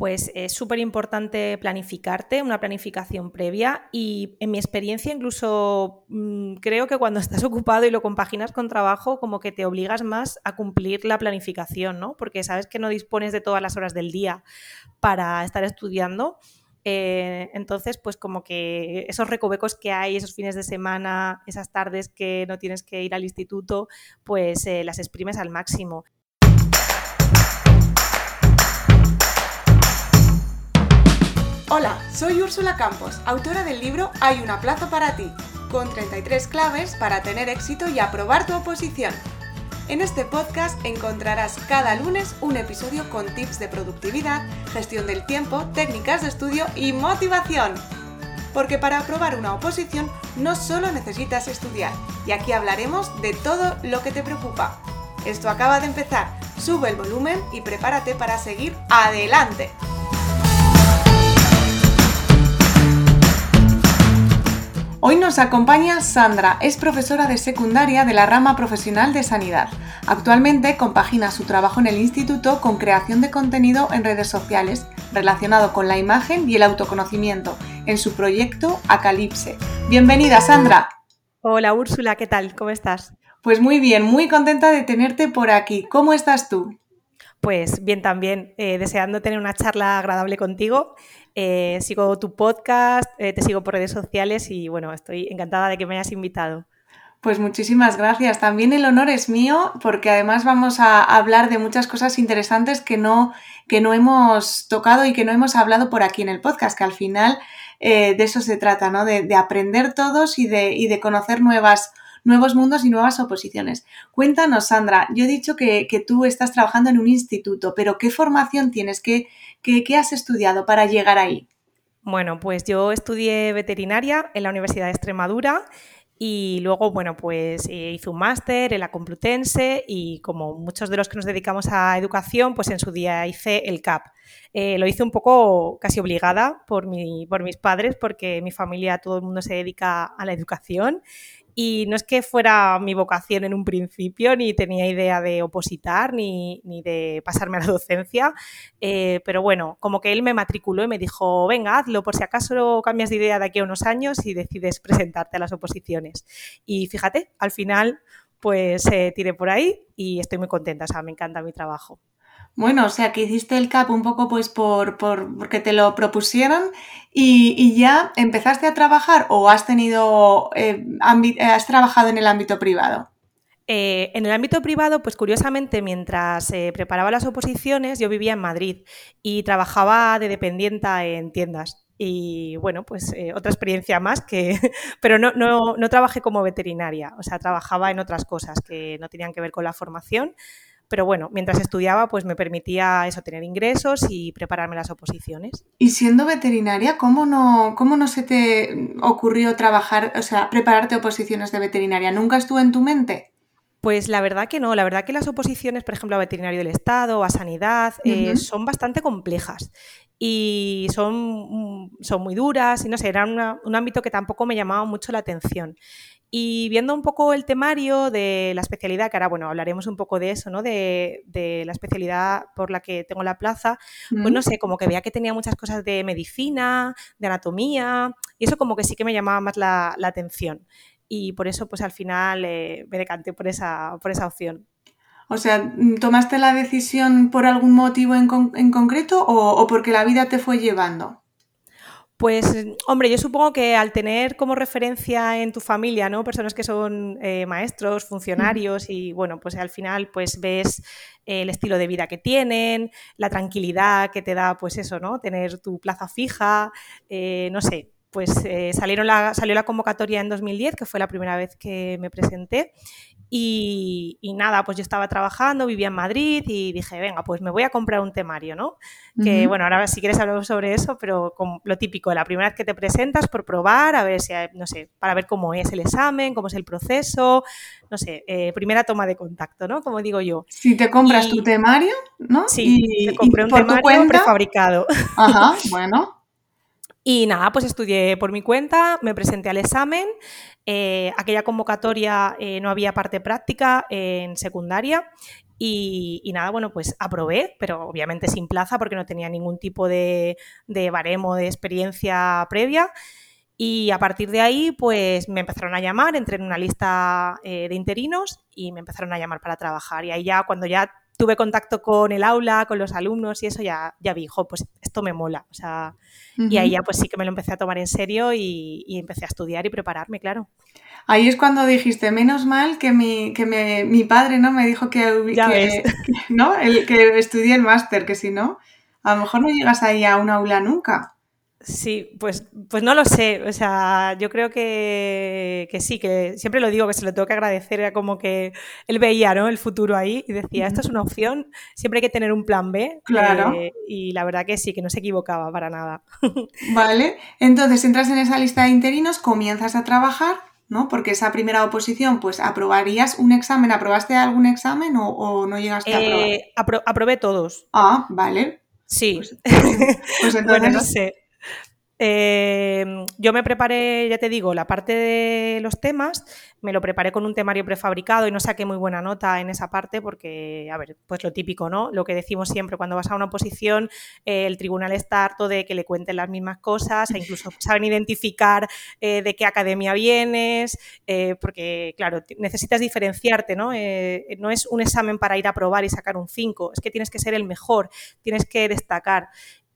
Pues es súper importante planificarte, una planificación previa y en mi experiencia incluso mm, creo que cuando estás ocupado y lo compaginas con trabajo como que te obligas más a cumplir la planificación, ¿no? Porque sabes que no dispones de todas las horas del día para estar estudiando. Eh, entonces, pues como que esos recovecos que hay, esos fines de semana, esas tardes que no tienes que ir al instituto, pues eh, las exprimes al máximo. Hola, soy Úrsula Campos, autora del libro Hay una plaza para ti, con 33 claves para tener éxito y aprobar tu oposición. En este podcast encontrarás cada lunes un episodio con tips de productividad, gestión del tiempo, técnicas de estudio y motivación. Porque para aprobar una oposición no solo necesitas estudiar, y aquí hablaremos de todo lo que te preocupa. Esto acaba de empezar, sube el volumen y prepárate para seguir adelante. Hoy nos acompaña Sandra, es profesora de secundaria de la rama profesional de sanidad. Actualmente compagina su trabajo en el instituto con creación de contenido en redes sociales relacionado con la imagen y el autoconocimiento en su proyecto Acalipse. Bienvenida Sandra. Hola Úrsula, ¿qué tal? ¿Cómo estás? Pues muy bien, muy contenta de tenerte por aquí. ¿Cómo estás tú? Pues bien también, eh, deseando tener una charla agradable contigo eh, sigo tu podcast, eh, te sigo por redes sociales y bueno, estoy encantada de que me hayas invitado. Pues muchísimas gracias. También el honor es mío porque además vamos a hablar de muchas cosas interesantes que no, que no hemos tocado y que no hemos hablado por aquí en el podcast, que al final eh, de eso se trata, ¿no? De, aprender todos y de, y de conocer nuevas, nuevos mundos y nuevas oposiciones. Cuéntanos, Sandra, yo he dicho que, que tú estás trabajando en un instituto, pero ¿qué formación tienes? ¿Qué, ¿Qué, has estudiado para llegar ahí? Bueno, pues yo estudié veterinaria en la Universidad de Extremadura y luego, bueno, pues eh, hice un máster en la Complutense y como muchos de los que nos dedicamos a educación, pues en su día hice el CAP. Eh, lo hice un poco casi obligada por, mi, por mis padres porque mi familia, todo el mundo se dedica a la educación y no es que fuera mi vocación en un principio, ni tenía idea de opositar, ni, de pasarme a la docencia, eh, pero bueno, como que él me matriculó y me dijo, venga, hazlo por si acaso cambias de idea de aquí a unos años y decides presentarte a las oposiciones. Y fíjate, al final pues eh, tiré por ahí y estoy muy contenta, o sea, me encanta mi trabajo. Bueno, o sea, que hiciste el CAP un poco pues por, porque te lo propusieron y, ya empezaste a trabajar o has tenido, eh, has trabajado en el ámbito privado. Eh, en el ámbito privado, pues curiosamente, mientras eh, preparaba las oposiciones, yo vivía en Madrid y trabajaba de dependienta en tiendas. Y bueno, pues otra experiencia más que, pero no, no, no trabajé como veterinaria, o sea, trabajaba en otras cosas que no tenían que ver con la formación pero bueno, mientras estudiaba, pues me permitía eso, tener ingresos y prepararme las oposiciones. Y siendo veterinaria, ¿cómo no, cómo no se te ocurrió trabajar, o sea, prepararte oposiciones de veterinaria? ¿Nunca estuvo en tu mente? Pues la verdad que no, la verdad que las oposiciones, por ejemplo, a veterinario del Estado, a sanidad, eh, son bastante complejas y son, son muy duras y no sé, era un ámbito que tampoco me llamaba mucho la atención. Y viendo un poco el temario de la especialidad, que ahora, bueno, hablaremos un poco de eso, ¿no? De, la especialidad por la que tengo la plaza, pues no sé, como que veía que tenía muchas cosas de medicina, de anatomía, y eso como que sí que me llamaba más la, atención. Y por eso, pues al final eh, me decanté por esa, por esa opción. O sea, ¿tomaste la decisión por algún motivo en, concreto o porque la vida te fue llevando? Pues, hombre, yo supongo que al tener como referencia en tu familia, ¿no? Personas que son eh, maestros, funcionarios y, bueno, pues al final pues ves el estilo de vida que tienen, la tranquilidad que te da, pues eso, ¿no? Tener tu plaza fija, eh, no sé, pues eh, salieron la, salió la convocatoria en 2010, que fue la primera vez que me presenté, y, nada, pues yo estaba trabajando, vivía en Madrid y dije, venga, pues me voy a comprar un temario, ¿no? Que bueno, ahora si quieres hablar sobre eso, pero lo típico, la primera vez que te presentas por probar, a ver si, no sé, para ver cómo es el examen, cómo es el proceso, no sé, eh, primera toma de contacto, ¿no? Como digo yo. Si te compras tu temario, ¿no? Sí, y, compré un temario prefabricado. Ajá, bueno. Y nada, pues estudié por mi cuenta, me presenté al examen. Eh, aquella convocatoria eh, no había parte práctica en secundaria Y, nada, bueno, pues aprobé, pero obviamente sin plaza porque no tenía ningún tipo de, de baremo de experiencia previa. Y a partir de ahí, pues me empezaron a llamar, entré en una lista eh, de interinos y me empezaron a llamar para trabajar. Y ahí ya, cuando ya tuve contacto con el aula, con los alumnos y eso, ya, ya vi, pues esto me mola. O sea, y ahí ya pues sí que me lo empecé a tomar en serio y, empecé a estudiar y prepararme, claro. Ahí es cuando dijiste, menos mal que mi, que mi padre no me dijo que, que, ¿no? el, que estudié el máster, que si no, a lo mejor no llegas ahí a un aula nunca. Sí, pues, pues no lo sé. O sea, yo creo que, sí, que siempre lo digo, que se lo tengo que agradecer. Era como que él veía ¿no? el futuro ahí y decía, esto es una opción, siempre hay que tener un plan B. Claro. Eh, y la verdad que sí, que no se equivocaba para nada. Vale, entonces entras en esa lista de interinos, comienzas a trabajar, ¿no? Porque esa primera oposición, pues aprobarías un examen. ¿Aprobaste algún examen o, no llegaste a aprobar? Eh, aprobé todos. Ah, vale. Sí. Pues, pues entonces... bueno, no sé. Eh, yo me preparé, ya te digo, la parte de los temas, me lo preparé con un temario prefabricado y no saqué muy buena nota en esa parte porque, a ver, pues lo típico, ¿no? Lo que decimos siempre, cuando vas a una oposición, eh, el tribunal está harto de que le cuenten las mismas cosas e incluso saben identificar eh, de qué academia vienes, porque, claro, necesitas diferenciarte, ¿no? no es un examen para ir a probar y sacar un 5, es que tienes que ser el mejor, tienes que destacar.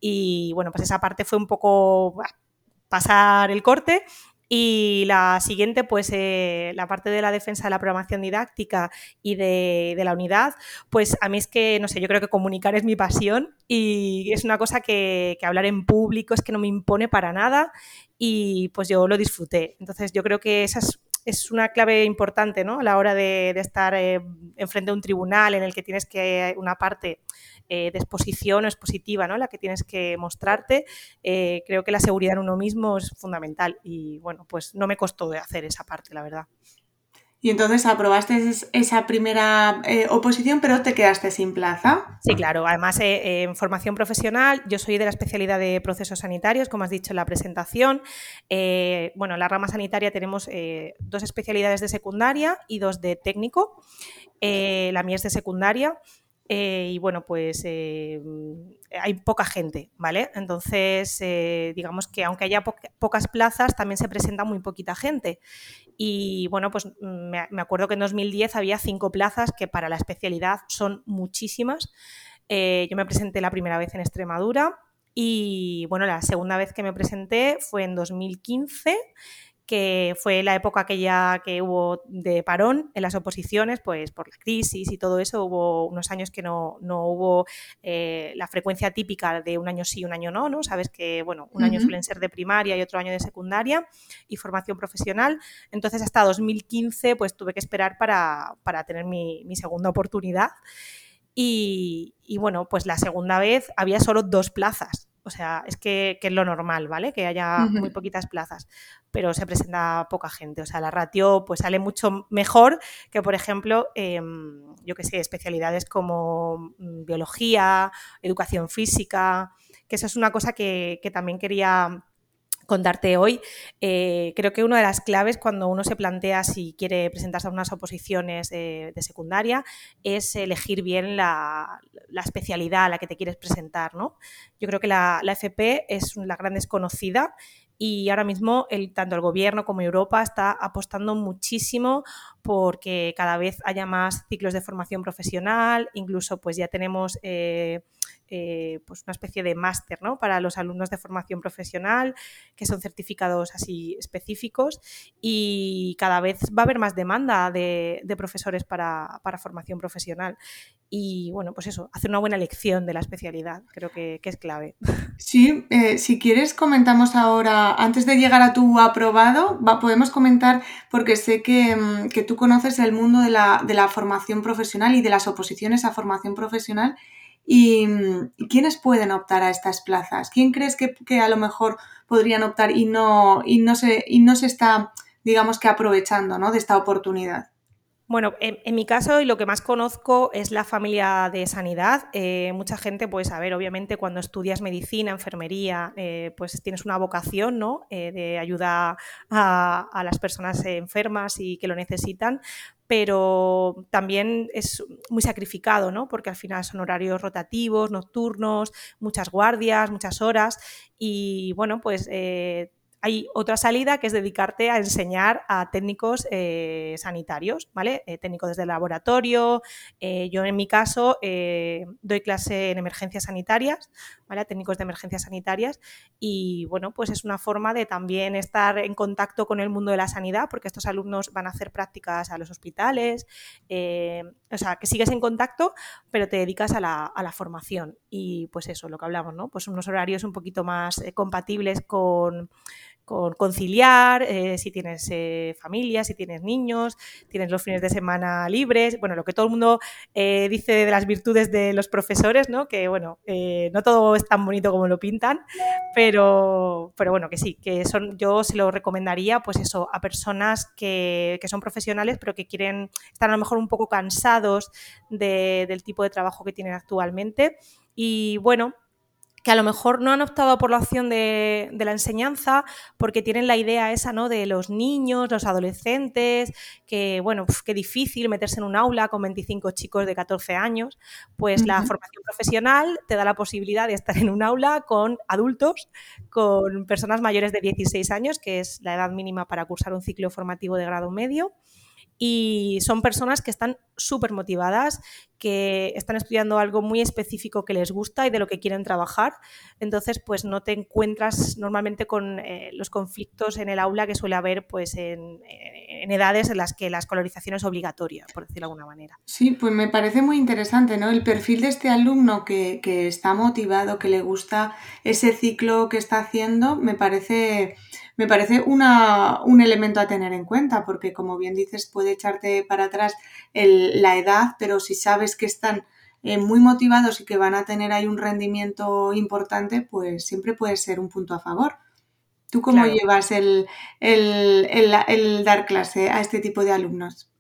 Y bueno, pues esa parte fue un poco pasar el corte y la siguiente, pues eh, la parte de la defensa de la programación didáctica y de, la unidad, pues a mí es que, no sé, yo creo que comunicar es mi pasión y es una cosa que, hablar en público es que no me impone para nada y pues yo lo disfruté. Entonces yo creo que esa es, una clave importante ¿no? a la hora de, estar eh, enfrente de un tribunal en el que tienes que una parte eh, de exposición o expositiva, ¿no? La que tienes que mostrarte. Eh, creo que la seguridad en uno mismo es fundamental y bueno, pues no me costó hacer esa parte, la verdad. Y entonces aprobaste esa primera eh, oposición, pero te quedaste sin plaza. Sí, claro. Además, en formación profesional, yo soy de la especialidad de procesos sanitarios, como has dicho en la presentación. bueno, en la rama sanitaria tenemos dos especialidades de secundaria y dos de técnico. la mía es de secundaria. Eh, y bueno, pues eh, hay poca gente, ¿vale? Entonces, eh, digamos que aunque haya pocas plazas, también se presenta muy poquita gente. Y bueno, pues mm, me, acuerdo que en 2010 había cinco plazas, que para la especialidad son muchísimas. yo me presenté la primera vez en Extremadura y bueno, la segunda vez que me presenté fue en 2015 que fue la época aquella que hubo de parón en las oposiciones, pues por la crisis y todo eso, hubo unos años que no, hubo eh, la frecuencia típica de un año sí un año no, ¿no? Sabes que, bueno, un año suelen ser de primaria y otro año de secundaria y formación profesional. Entonces, hasta 2015, pues tuve que esperar para, tener mi, segunda oportunidad. Y, y bueno, pues la segunda vez había solo dos plazas o sea, es que, es lo normal, ¿vale? Que haya muy poquitas plazas, pero se presenta poca gente. O sea, la ratio pues sale mucho mejor que, por ejemplo, em, yo que sé, especialidades como mm, biología, educación física, que eso es una cosa que, que también quería contarte hoy. Eh, creo que una de las claves cuando uno se plantea si quiere presentarse a unas oposiciones de secundaria es elegir bien la, especialidad a la que te quieres presentar. ¿no? Yo creo que la, la FP es la gran desconocida y ahora mismo tanto el gobierno como Europa está apostando muchísimo porque cada vez haya más ciclos de formación profesional, incluso pues ya tenemos eh, eh, pues una especie de máster ¿no? para los alumnos de formación profesional, que son certificados así específicos y cada vez va a haber más demanda de, profesores para, formación profesional. Y bueno, pues eso, hacer una buena elección de la especialidad, creo que, es clave. Sí, eh, si quieres comentamos ahora, antes de llegar a tu aprobado, podemos comentar, porque sé que, mm, tú conoces el mundo de la, de la formación profesional y de las oposiciones a formación profesional ¿Y, quiénes pueden optar a estas plazas? ¿Quién crees que, a lo mejor podrían optar y no, y no, se, y no se está, digamos que aprovechando ¿no? de esta oportunidad? Bueno, en, mi caso y lo que más conozco es la familia de sanidad. Eh, mucha gente, pues, a ver, obviamente cuando estudias medicina, enfermería, eh, pues tienes una vocación, ¿no? Eh, de ayuda a, las personas enfermas y que lo necesitan, pero también es muy sacrificado, ¿no? Porque al final son horarios rotativos, nocturnos, muchas guardias, muchas horas y bueno, pues hay otra salida que es dedicarte a enseñar a técnicos eh, sanitarios, ¿vale? Eh, técnicos desde el laboratorio. Eh, yo en mi caso doy clase en emergencias sanitarias, ¿vale? A técnicos de emergencias sanitarias y bueno, pues es una forma de también estar en contacto con el mundo de la sanidad porque estos alumnos van a hacer prácticas a los hospitales, o sea, que sigues en contacto pero te dedicas a la, a la, formación y pues eso, lo que hablamos, ¿no? Pues unos horarios un poquito más compatibles con con conciliar, eh, si tienes eh, familia, si tienes niños, tienes los fines de semana libres, bueno, lo que todo el mundo eh, dice de las virtudes de los profesores, ¿no? Que bueno, no todo es tan bonito como lo pintan, pero, pero bueno, que sí, que son, yo se lo recomendaría, pues eso, a personas que, que son profesionales, pero que quieren, están a lo mejor un poco cansados de, del tipo de trabajo que tienen actualmente. Y bueno, que a lo mejor no han optado por la opción de, la enseñanza porque tienen la idea esa, ¿no? De los niños, los adolescentes, que, bueno, qué difícil meterse en un aula con 25 chicos de 14 años. Pues la formación profesional te da la posibilidad de estar en un aula con adultos, con personas mayores de 16 años, que es la edad mínima para cursar un ciclo formativo de grado medio y son personas que están súper motivadas, que están estudiando algo muy específico que les gusta y de lo que quieren trabajar. Entonces, pues no te encuentras normalmente con eh, los conflictos en el aula que suele haber pues en, edades en las que la escolarización es obligatoria, por decirlo de alguna manera. Sí, pues me parece muy interesante, ¿no? El perfil de este alumno que, que está motivado, que le gusta ese ciclo que está haciendo, me parece me parece una, un elemento a tener en cuenta, porque como bien dices, puede echarte para atrás la edad, pero si sabes que están eh, muy motivados y que van a tener ahí un rendimiento importante, pues siempre puede ser un punto a favor. ¿Tú cómo llevas el, dar clase a este tipo de alumnos?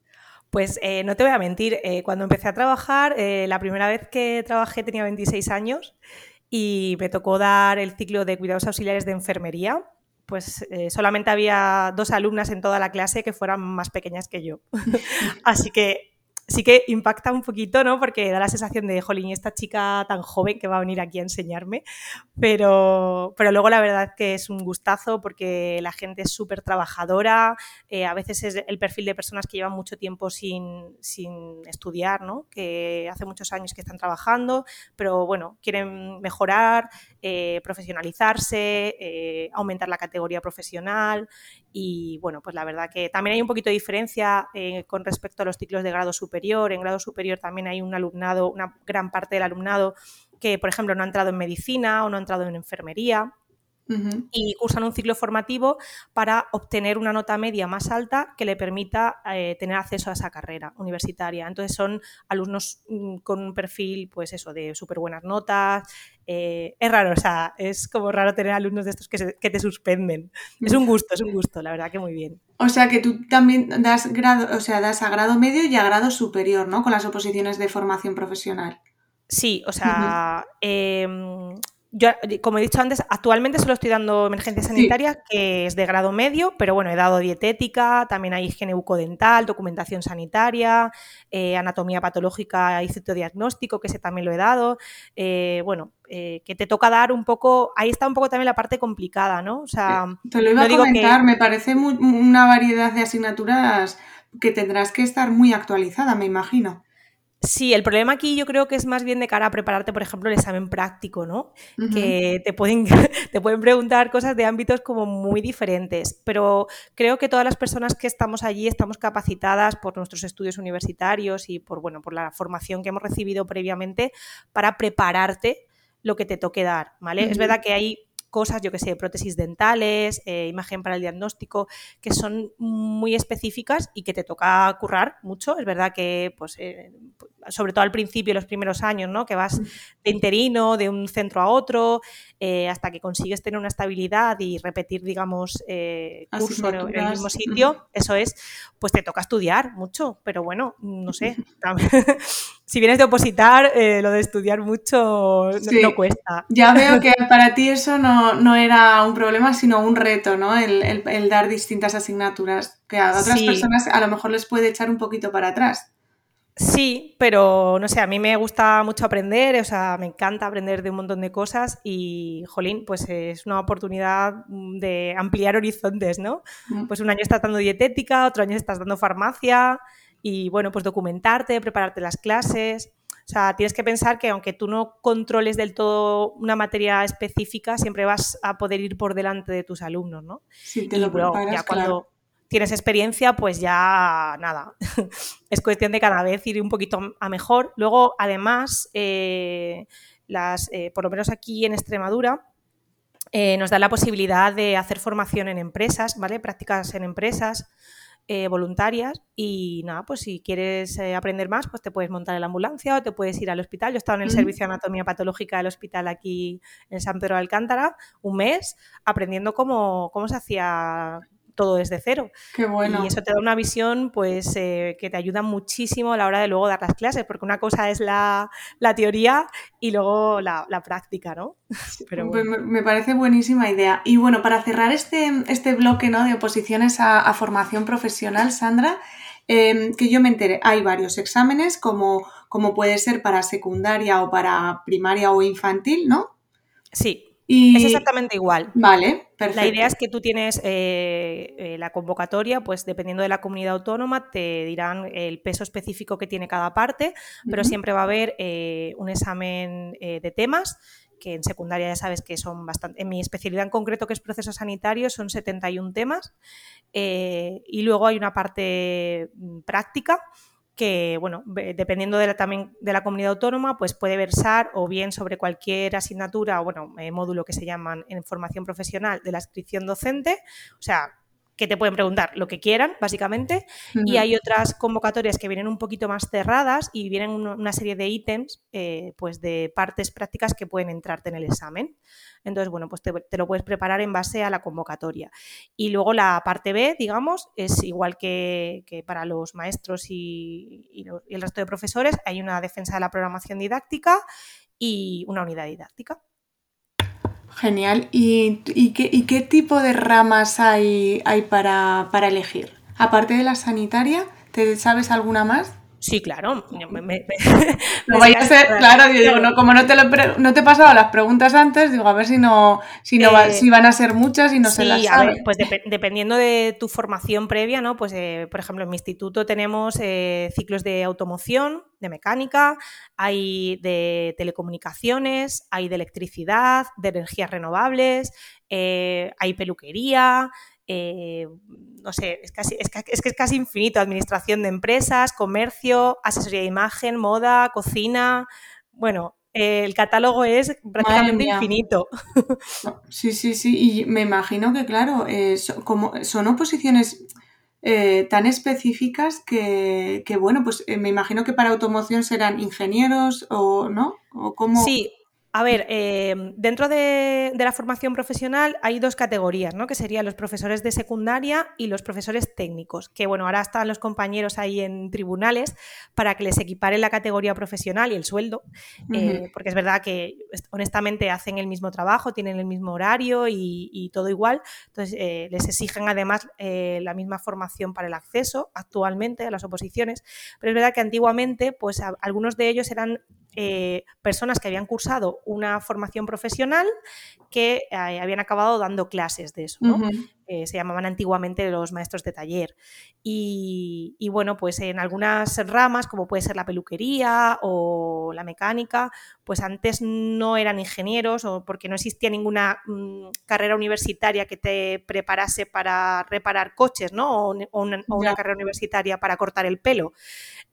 Pues eh, no te voy a mentir, eh, cuando empecé a trabajar, la primera vez que trabajé tenía 26 años y me tocó dar el ciclo de cuidados auxiliares de enfermería pues eh, solamente había dos alumnas en toda la clase que fueran más pequeñas que yo. Así que sí que impacta un poquito, ¿no? Porque da la sensación de, jolín, esta chica tan joven que va a venir aquí a enseñarme. Pero, pero luego la verdad que es un gustazo porque la gente es súper trabajadora. Eh, a veces es el perfil de personas que llevan mucho tiempo sin, sin, estudiar, ¿no? Que hace muchos años que están trabajando, pero bueno, quieren mejorar, eh, profesionalizarse, eh, aumentar la categoría profesional. Y bueno, pues la verdad que también hay un poquito de diferencia con respecto a los ciclos de grado superior en grado superior también hay un alumnado, una gran parte del alumnado que, por ejemplo, no ha entrado en medicina o no ha entrado en enfermería. Y cursan un ciclo formativo para obtener una nota media más alta que le permita eh, tener acceso a esa carrera universitaria. Entonces son alumnos mm, con un perfil, pues eso, de súper buenas notas, eh, es raro, o sea, es como raro tener alumnos de estos que, te suspenden. Es un gusto, es un gusto, la verdad que muy bien. O sea que tú también das grado, o sea, das a grado medio y a grado superior, ¿no? Con las oposiciones de formación profesional. Sí, o sea, yo, como he dicho antes, actualmente solo estoy dando emergencia sanitaria, que es de grado medio, pero bueno, he dado dietética, también hay higiene bucodental, documentación sanitaria, eh, anatomía patológica y citodiagnóstico, que ese también lo he dado. Eh, bueno, eh, que te toca dar un poco, ahí está un poco también la parte complicada, ¿no? O sea, te lo iba a comentar, me parece una variedad de asignaturas que tendrás que estar muy actualizada, me imagino. Sí, el problema aquí yo creo que es más bien de cara a prepararte, por ejemplo, el examen práctico, ¿no? Que te pueden, te pueden preguntar cosas de ámbitos como muy diferentes, pero creo que todas las personas que estamos allí estamos capacitadas por nuestros estudios universitarios y por, bueno, por la formación que hemos recibido previamente para prepararte lo que te toque dar, ¿vale? Es verdad que hay cosas, yo que sé, prótesis dentales, eh, imagen para el diagnóstico, que son muy específicas y que te toca currar mucho. Es verdad que pues, eh, sobre todo al principio, los primeros años, ¿no? Que vas de interino, de un centro a otro, eh, hasta que consigues tener una estabilidad y repetir, digamos, curso en el mismo sitio, eso es, pues te toca estudiar mucho, pero bueno, no sé, si vienes de opositar, eh, lo de estudiar mucho no, cuesta. Ya veo que para ti eso no, era un problema, sino un reto, ¿no? El, dar distintas asignaturas, que a otras personas a lo mejor les puede echar un poquito para atrás. Sí, pero no sé, a mí me gusta mucho aprender, o sea, me encanta aprender de un montón de cosas y, jolín, pues es una oportunidad de ampliar horizontes, ¿no? Mm. Pues un año estás dando dietética, otro año estás dando farmacia y, bueno, pues documentarte, prepararte las clases. O sea, tienes que pensar que aunque tú no controles del todo una materia específica, siempre vas a poder ir por delante de tus alumnos, ¿no? Sí, te lo preparas, ya cuando, tienes experiencia, pues ya nada, es cuestión de cada vez ir un poquito a mejor. Luego, además, eh, las, eh, por lo menos aquí en Extremadura, eh, nos da la posibilidad de hacer formación en empresas, ¿vale? Prácticas en empresas voluntarias y nada, pues si quieres aprender más, pues te puedes montar en la ambulancia o te puedes ir al hospital. Yo he estado en el servicio de anatomía patológica del hospital aquí en San Pedro de Alcántara un mes aprendiendo cómo, cómo se hacía todo desde cero. Qué bueno. Y eso te da una visión pues eh, que te ayuda muchísimo a la hora de luego dar las clases, porque una cosa es la, teoría y luego la, práctica, ¿no? Pero me, parece buenísima idea. Y bueno, para cerrar este, este bloque ¿no? de oposiciones a, formación profesional, Sandra, em, que yo me enteré, hay varios exámenes, como, como puede ser para secundaria o para primaria o infantil, ¿no? Sí, es exactamente igual. Vale, perfecto. La idea es que tú tienes eh, eh, la convocatoria, pues dependiendo de la comunidad autónoma, te dirán el peso específico que tiene cada parte, pero siempre va a haber eh, un examen de temas que en secundaria ya sabes que son bastante, en mi especialidad en concreto que es proceso sanitario son 71 temas y luego hay una parte mm, práctica que, bueno, dependiendo de la, también de la comunidad autónoma, pues puede versar o bien sobre cualquier asignatura o, bueno, eh, módulo que se llaman en formación profesional de la inscripción docente, o sea, que te pueden preguntar lo que quieran, básicamente, y hay otras convocatorias que vienen un poquito más cerradas y vienen una serie de ítems, eh, pues de partes prácticas que pueden entrarte en el examen. Entonces, bueno, pues te, lo puedes preparar en base a la convocatoria. Y luego la parte B, digamos, es igual que, para los maestros y el resto de profesores, hay una defensa de la programación didáctica y una unidad didáctica. Genial. ¿Y, qué, tipo de ramas hay, hay para, para, elegir? Aparte de la sanitaria, ¿te sabes alguna más? Sí, claro. no vaya a ser, claro, yo digo, no, como no te, lo no te he pasado las preguntas antes, digo, a ver si no, si no eh, si van a ser muchas y no se las sabe. pues dependiendo de tu formación previa, ¿no? Pues eh, por ejemplo, en mi instituto tenemos eh, ciclos de automoción, de mecánica, hay de telecomunicaciones, hay de electricidad, de energías renovables, hay peluquería, eh, no sé, es, casi, es, que es casi infinito, administración de empresas, comercio, asesoría de imagen, moda, cocina, bueno, el catálogo es prácticamente infinito. Sí, sí, sí, y me imagino que, claro, eh, como son oposiciones eh, tan específicas que, bueno, pues me imagino que para automoción serán ingenieros o, ¿no? O como... Sí, a ver, em, dentro de, la formación profesional hay dos categorías, ¿no? Que serían los profesores de secundaria y los profesores técnicos, que bueno, ahora están los compañeros ahí en tribunales para que les equiparen la categoría profesional y el sueldo, eh, porque es verdad que honestamente hacen el mismo trabajo, tienen el mismo horario y, todo igual, entonces eh, les exigen además eh, la misma formación para el acceso actualmente a las oposiciones, pero es verdad que antiguamente, pues algunos de ellos eran eh, personas que habían cursado una formación profesional que eh, habían acabado dando clases de eso, ¿no? Eh, se llamaban antiguamente los maestros de taller. Y, bueno, pues en algunas ramas, como puede ser la peluquería o la mecánica, pues antes no eran ingenieros o porque no existía ninguna mm, carrera universitaria que te preparase para reparar coches, ¿no? O, una, carrera universitaria para cortar el pelo.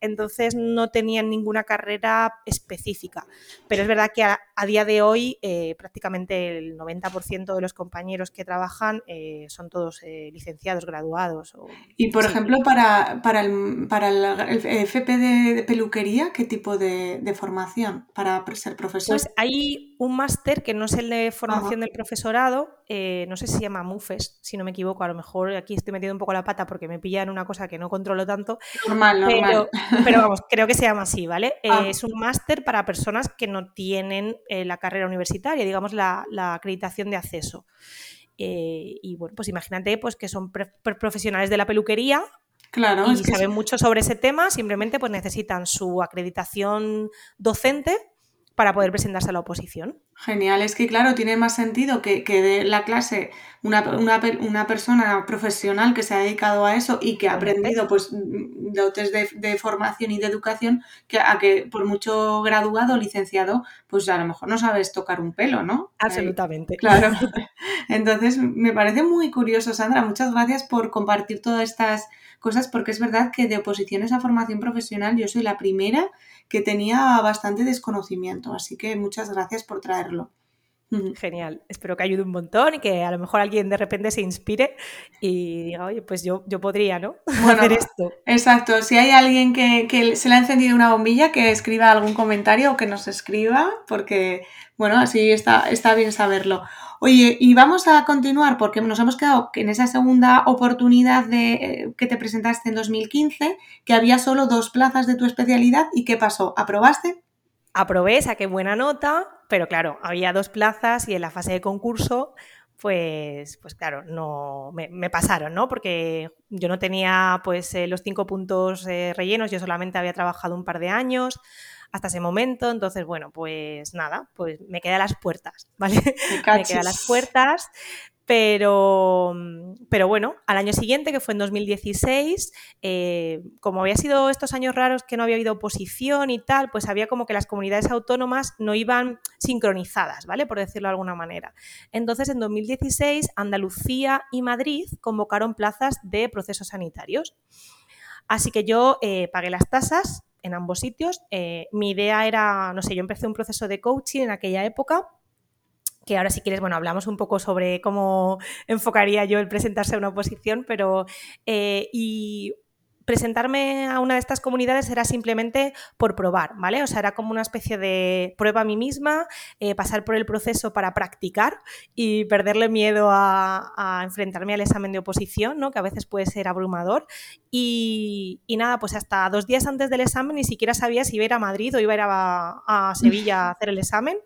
Entonces no tenían ninguna carrera específica. Pero es verdad que a, día de hoy eh, prácticamente el 90% de los compañeros que trabajan eh, son todos eh, licenciados, graduados. y por ejemplo, para, para, el, para el, FP de, peluquería, ¿qué tipo de, formación para ser profesor? Pues hay un máster que no es el de formación del profesorado, eh, no sé si se llama MUFES, si no me equivoco, a lo mejor aquí estoy metiendo un poco la pata porque me pillan una cosa que no controlo tanto. Normal, normal. Pero, vamos, creo que se llama así, ¿vale? Ah. es un máster para personas que no tienen la carrera universitaria, digamos la, acreditación de acceso. Eh, y bueno, pues imagínate pues, que son profesionales de la peluquería claro, y saben mucho sobre ese tema, simplemente pues necesitan su acreditación docente para poder presentarse a la oposición. Genial, es que claro, tiene más sentido que, que de la clase una, una, persona profesional que se ha dedicado a eso y que ha aprendido pues dotes de, de, formación y de educación que a que por mucho graduado o licenciado, pues a lo mejor no sabes tocar un pelo, ¿no? Absolutamente. claro. Entonces, me parece muy curioso, Sandra. Muchas gracias por compartir todas estas cosas, porque es verdad que de oposiciones a formación profesional yo soy la primera que tenía bastante desconocimiento, así que muchas gracias por Genial, espero que ayude un montón y que a lo mejor alguien de repente se inspire y diga, oye, pues yo, yo podría, ¿no? Hacer esto. Exacto, si hay alguien que, que, se le ha encendido una bombilla, que escriba algún comentario o que nos escriba, porque, bueno, así está, está bien saberlo. Oye, y vamos a continuar porque nos hemos quedado en esa segunda oportunidad de, eh, que te presentaste en 2015, que había solo dos plazas de tu especialidad y ¿qué pasó? ¿Aprobaste? Aprobé, saqué buena nota, pero claro, había dos plazas y en la fase de concurso pues, pues claro, no me, pasaron, ¿no? Porque yo no tenía pues eh, los cinco puntos eh, rellenos, yo solamente había trabajado un par de años, hasta ese momento. Entonces, bueno, pues nada, pues me quedé a las puertas, ¿vale? Me, quedé a las puertas. Pero, pero bueno, al año siguiente, que fue en 2016, eh, como había sido estos años raros que no había habido oposición y tal, pues había como que las comunidades autónomas no iban sincronizadas, ¿vale? Por decirlo de alguna manera. Entonces, en 2016, Andalucía y Madrid convocaron plazas de procesos sanitarios. Así que yo eh, pagué las tasas en ambos sitios. Eh, mi idea era, no sé, yo empecé un proceso de coaching en aquella época que ahora si quieres, bueno, hablamos un poco sobre cómo enfocaría yo el presentarse a una oposición, pero eh, y presentarme a una de estas comunidades era simplemente por probar, ¿vale? O sea, era como una especie de prueba a mí misma, eh, pasar por el proceso para practicar y perderle miedo a, enfrentarme al examen de oposición, ¿no? Que a veces puede ser abrumador. Y, nada, pues hasta dos días antes del examen ni siquiera sabía si iba a ir a Madrid o iba a ir a, Sevilla a hacer el examen,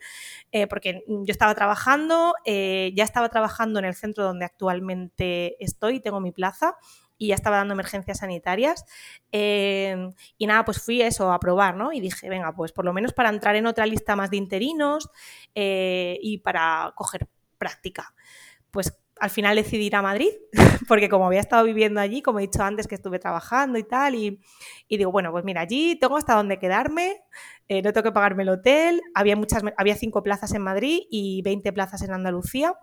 eh, porque yo estaba trabajando, eh, ya estaba trabajando en el centro donde actualmente estoy, tengo mi plaza y ya estaba dando emergencias sanitarias. Em, y nada, pues fui eso a probar, ¿no? Y dije, venga, pues por lo menos para entrar en otra lista más de interinos eh, y para coger práctica. Pues al final decidí ir a Madrid, porque como había estado viviendo allí, como he dicho antes que estuve trabajando y tal, y, digo, bueno, pues mira, allí tengo hasta dónde quedarme, eh, no tengo que pagarme el hotel, había, muchas, había cinco plazas en Madrid y 20 plazas en Andalucía.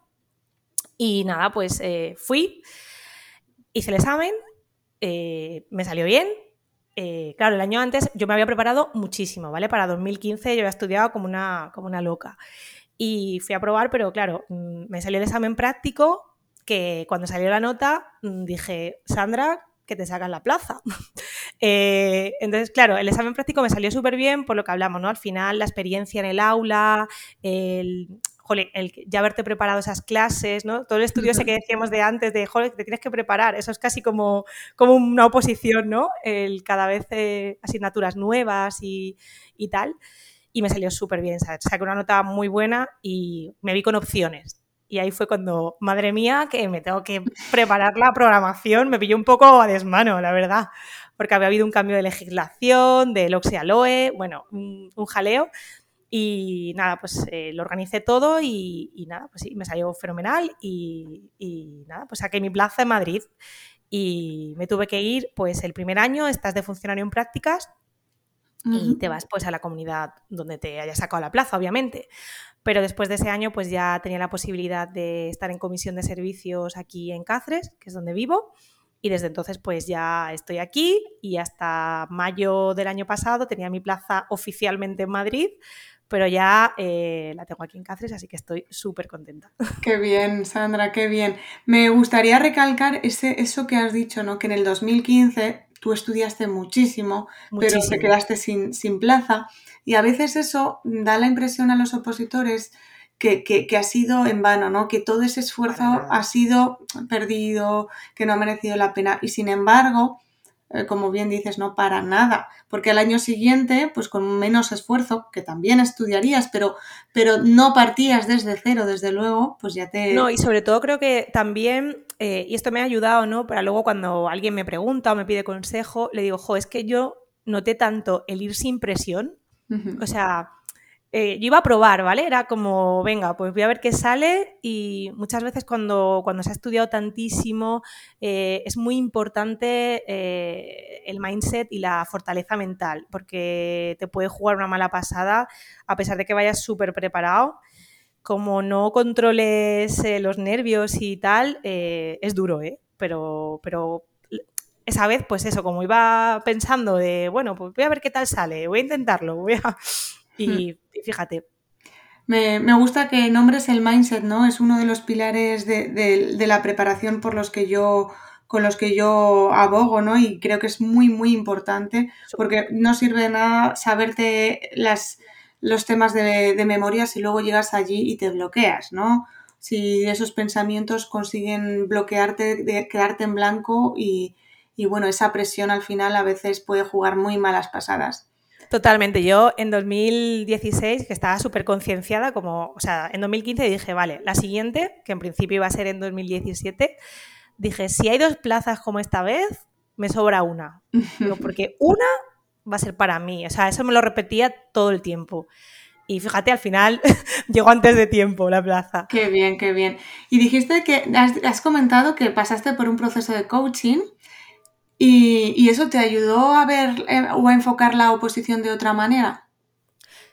Y nada, pues eh, fui. Hice el examen, eh, me salió bien. Eh, claro, el año antes yo me había preparado muchísimo, ¿vale? Para 2015 yo había estudiado como una, como una loca. Y fui a probar, pero claro, mm, me salió el examen práctico que cuando salió la nota mm, dije, Sandra, que te sacan la plaza. Eh, entonces, claro, el examen práctico me salió súper bien por lo que hablamos, ¿no? Al final, la experiencia en el aula, el, el ya haberte preparado esas clases, ¿no? Todo el estudio ese que decíamos de antes, de, joder, te tienes que preparar, eso es casi como, como una oposición, ¿no? El cada vez eh, asignaturas nuevas y, y, tal. Y me salió súper bien, ¿sabes? Saqué una nota muy buena y me vi con opciones. Y ahí fue cuando, madre mía, que me tengo que preparar la programación, me pilló un poco a desmano, la verdad, porque había habido un cambio de legislación, del Oxe bueno, un, un jaleo, y nada, pues eh, lo organicé todo y, nada, pues sí, me salió fenomenal y, nada, pues saqué mi plaza en Madrid y me tuve que ir, pues el primer año estás de funcionario en prácticas y te vas pues a la comunidad donde te hayas sacado la plaza, obviamente. Pero después de ese año pues ya tenía la posibilidad de estar en comisión de servicios aquí en Cáceres, que es donde vivo. Y desde entonces pues ya estoy aquí y hasta mayo del año pasado tenía mi plaza oficialmente en Madrid, pero ya eh, la tengo aquí en Cáceres, así que estoy súper contenta. Qué bien, Sandra, qué bien. Me gustaría recalcar ese, eso que has dicho, ¿no? Que en el 2015 tú estudiaste muchísimo, pero te quedaste sin, sin plaza. Y a veces eso da la impresión a los opositores que, que, ha sido en vano, ¿no? Que todo ese esfuerzo ha sido perdido, que no ha merecido la pena. Y sin embargo, como bien dices, no para nada, porque al año siguiente, pues con menos esfuerzo, que también estudiarías, pero, pero no partías desde cero, desde luego, pues ya te... No, y sobre todo creo que también, eh, y esto me ha ayudado, ¿no? Para luego cuando alguien me pregunta o me pide consejo, le digo, jo, es que yo noté tanto el ir sin presión, o sea, eh, yo iba a probar, ¿vale? Era como, venga, pues voy a ver qué sale y muchas veces cuando, cuando se ha estudiado tantísimo eh, es muy importante eh, el mindset y la fortaleza mental porque te puede jugar una mala pasada a pesar de que vayas súper preparado. Como no controles los nervios y tal, es duro, ¿eh? Pero, pero esa vez, pues eso, como iba pensando de, bueno, pues voy a ver qué tal sale, voy a intentarlo, voy a... Y, fíjate. Me, gusta que nombres el mindset, ¿no? Es uno de los pilares de, la preparación por los que yo con los que yo abogo, ¿no? Y creo que es muy, muy importante porque no sirve de nada saberte las, los temas de, memoria si luego llegas allí y te bloqueas, ¿no? Si esos pensamientos consiguen bloquearte, de quedarte en blanco y, y bueno, esa presión al final a veces puede jugar muy malas pasadas. Totalmente. Yo en 2016, que estaba súper concienciada, como, o sea, en 2015 dije, vale, la siguiente, que en principio iba a ser en 2017, dije, si hay dos plazas como esta vez, me sobra una. porque una va a ser para mí. O sea, eso me lo repetía todo el tiempo. Y fíjate, al final llegó antes de tiempo la plaza. Qué bien, qué bien. Y dijiste que has comentado que pasaste por un proceso de coaching ¿Y, eso te ayudó a ver eh, o a enfocar la oposición de otra manera?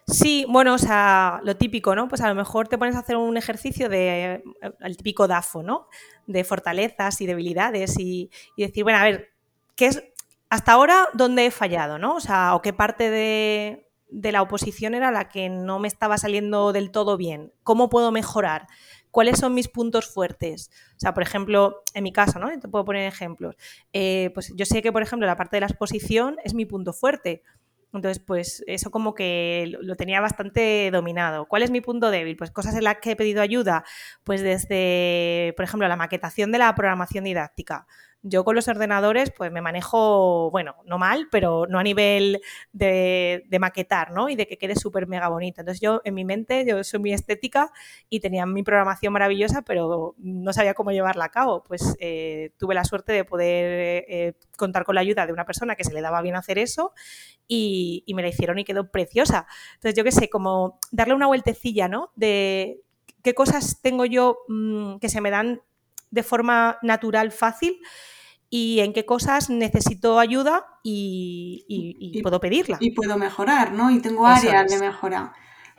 Sí, bueno, o sea, lo típico, ¿no? Pues a lo mejor te pones a hacer un ejercicio de el típico DAFO, ¿no? De fortalezas y debilidades y, decir, bueno, a ver, ¿qué es hasta ahora dónde he fallado, ¿no? O sea, o qué parte de, de la oposición era la que no me estaba saliendo del todo bien. ¿Cómo puedo mejorar? ¿Cuáles son mis puntos fuertes? O sea, por ejemplo, en mi caso, ¿no? Te puedo poner ejemplos. Eh, pues yo sé que, por ejemplo, la parte de la exposición es mi punto fuerte. Entonces, pues eso como que lo tenía bastante dominado. ¿Cuál es mi punto débil? Pues cosas en las que he pedido ayuda, pues desde, por ejemplo, la maquetación de la programación didáctica. Yo con los ordenadores pues me manejo, bueno, no mal, pero no a nivel de, maquetar, ¿no? Y de que quede súper mega bonita. Entonces yo en mi mente, yo soy muy estética y tenía mi programación maravillosa, pero no sabía cómo llevarla a cabo. Pues eh, tuve la suerte de poder eh, contar con la ayuda de una persona que se le daba bien hacer eso y, me la hicieron y quedó preciosa. Entonces yo qué sé, como darle una vueltecilla, ¿no? De qué cosas tengo yo mm, que se me dan de forma natural, fácil y en qué cosas necesito ayuda y, puedo pedirla. Y puedo mejorar, ¿no? Y tengo áreas de mejora.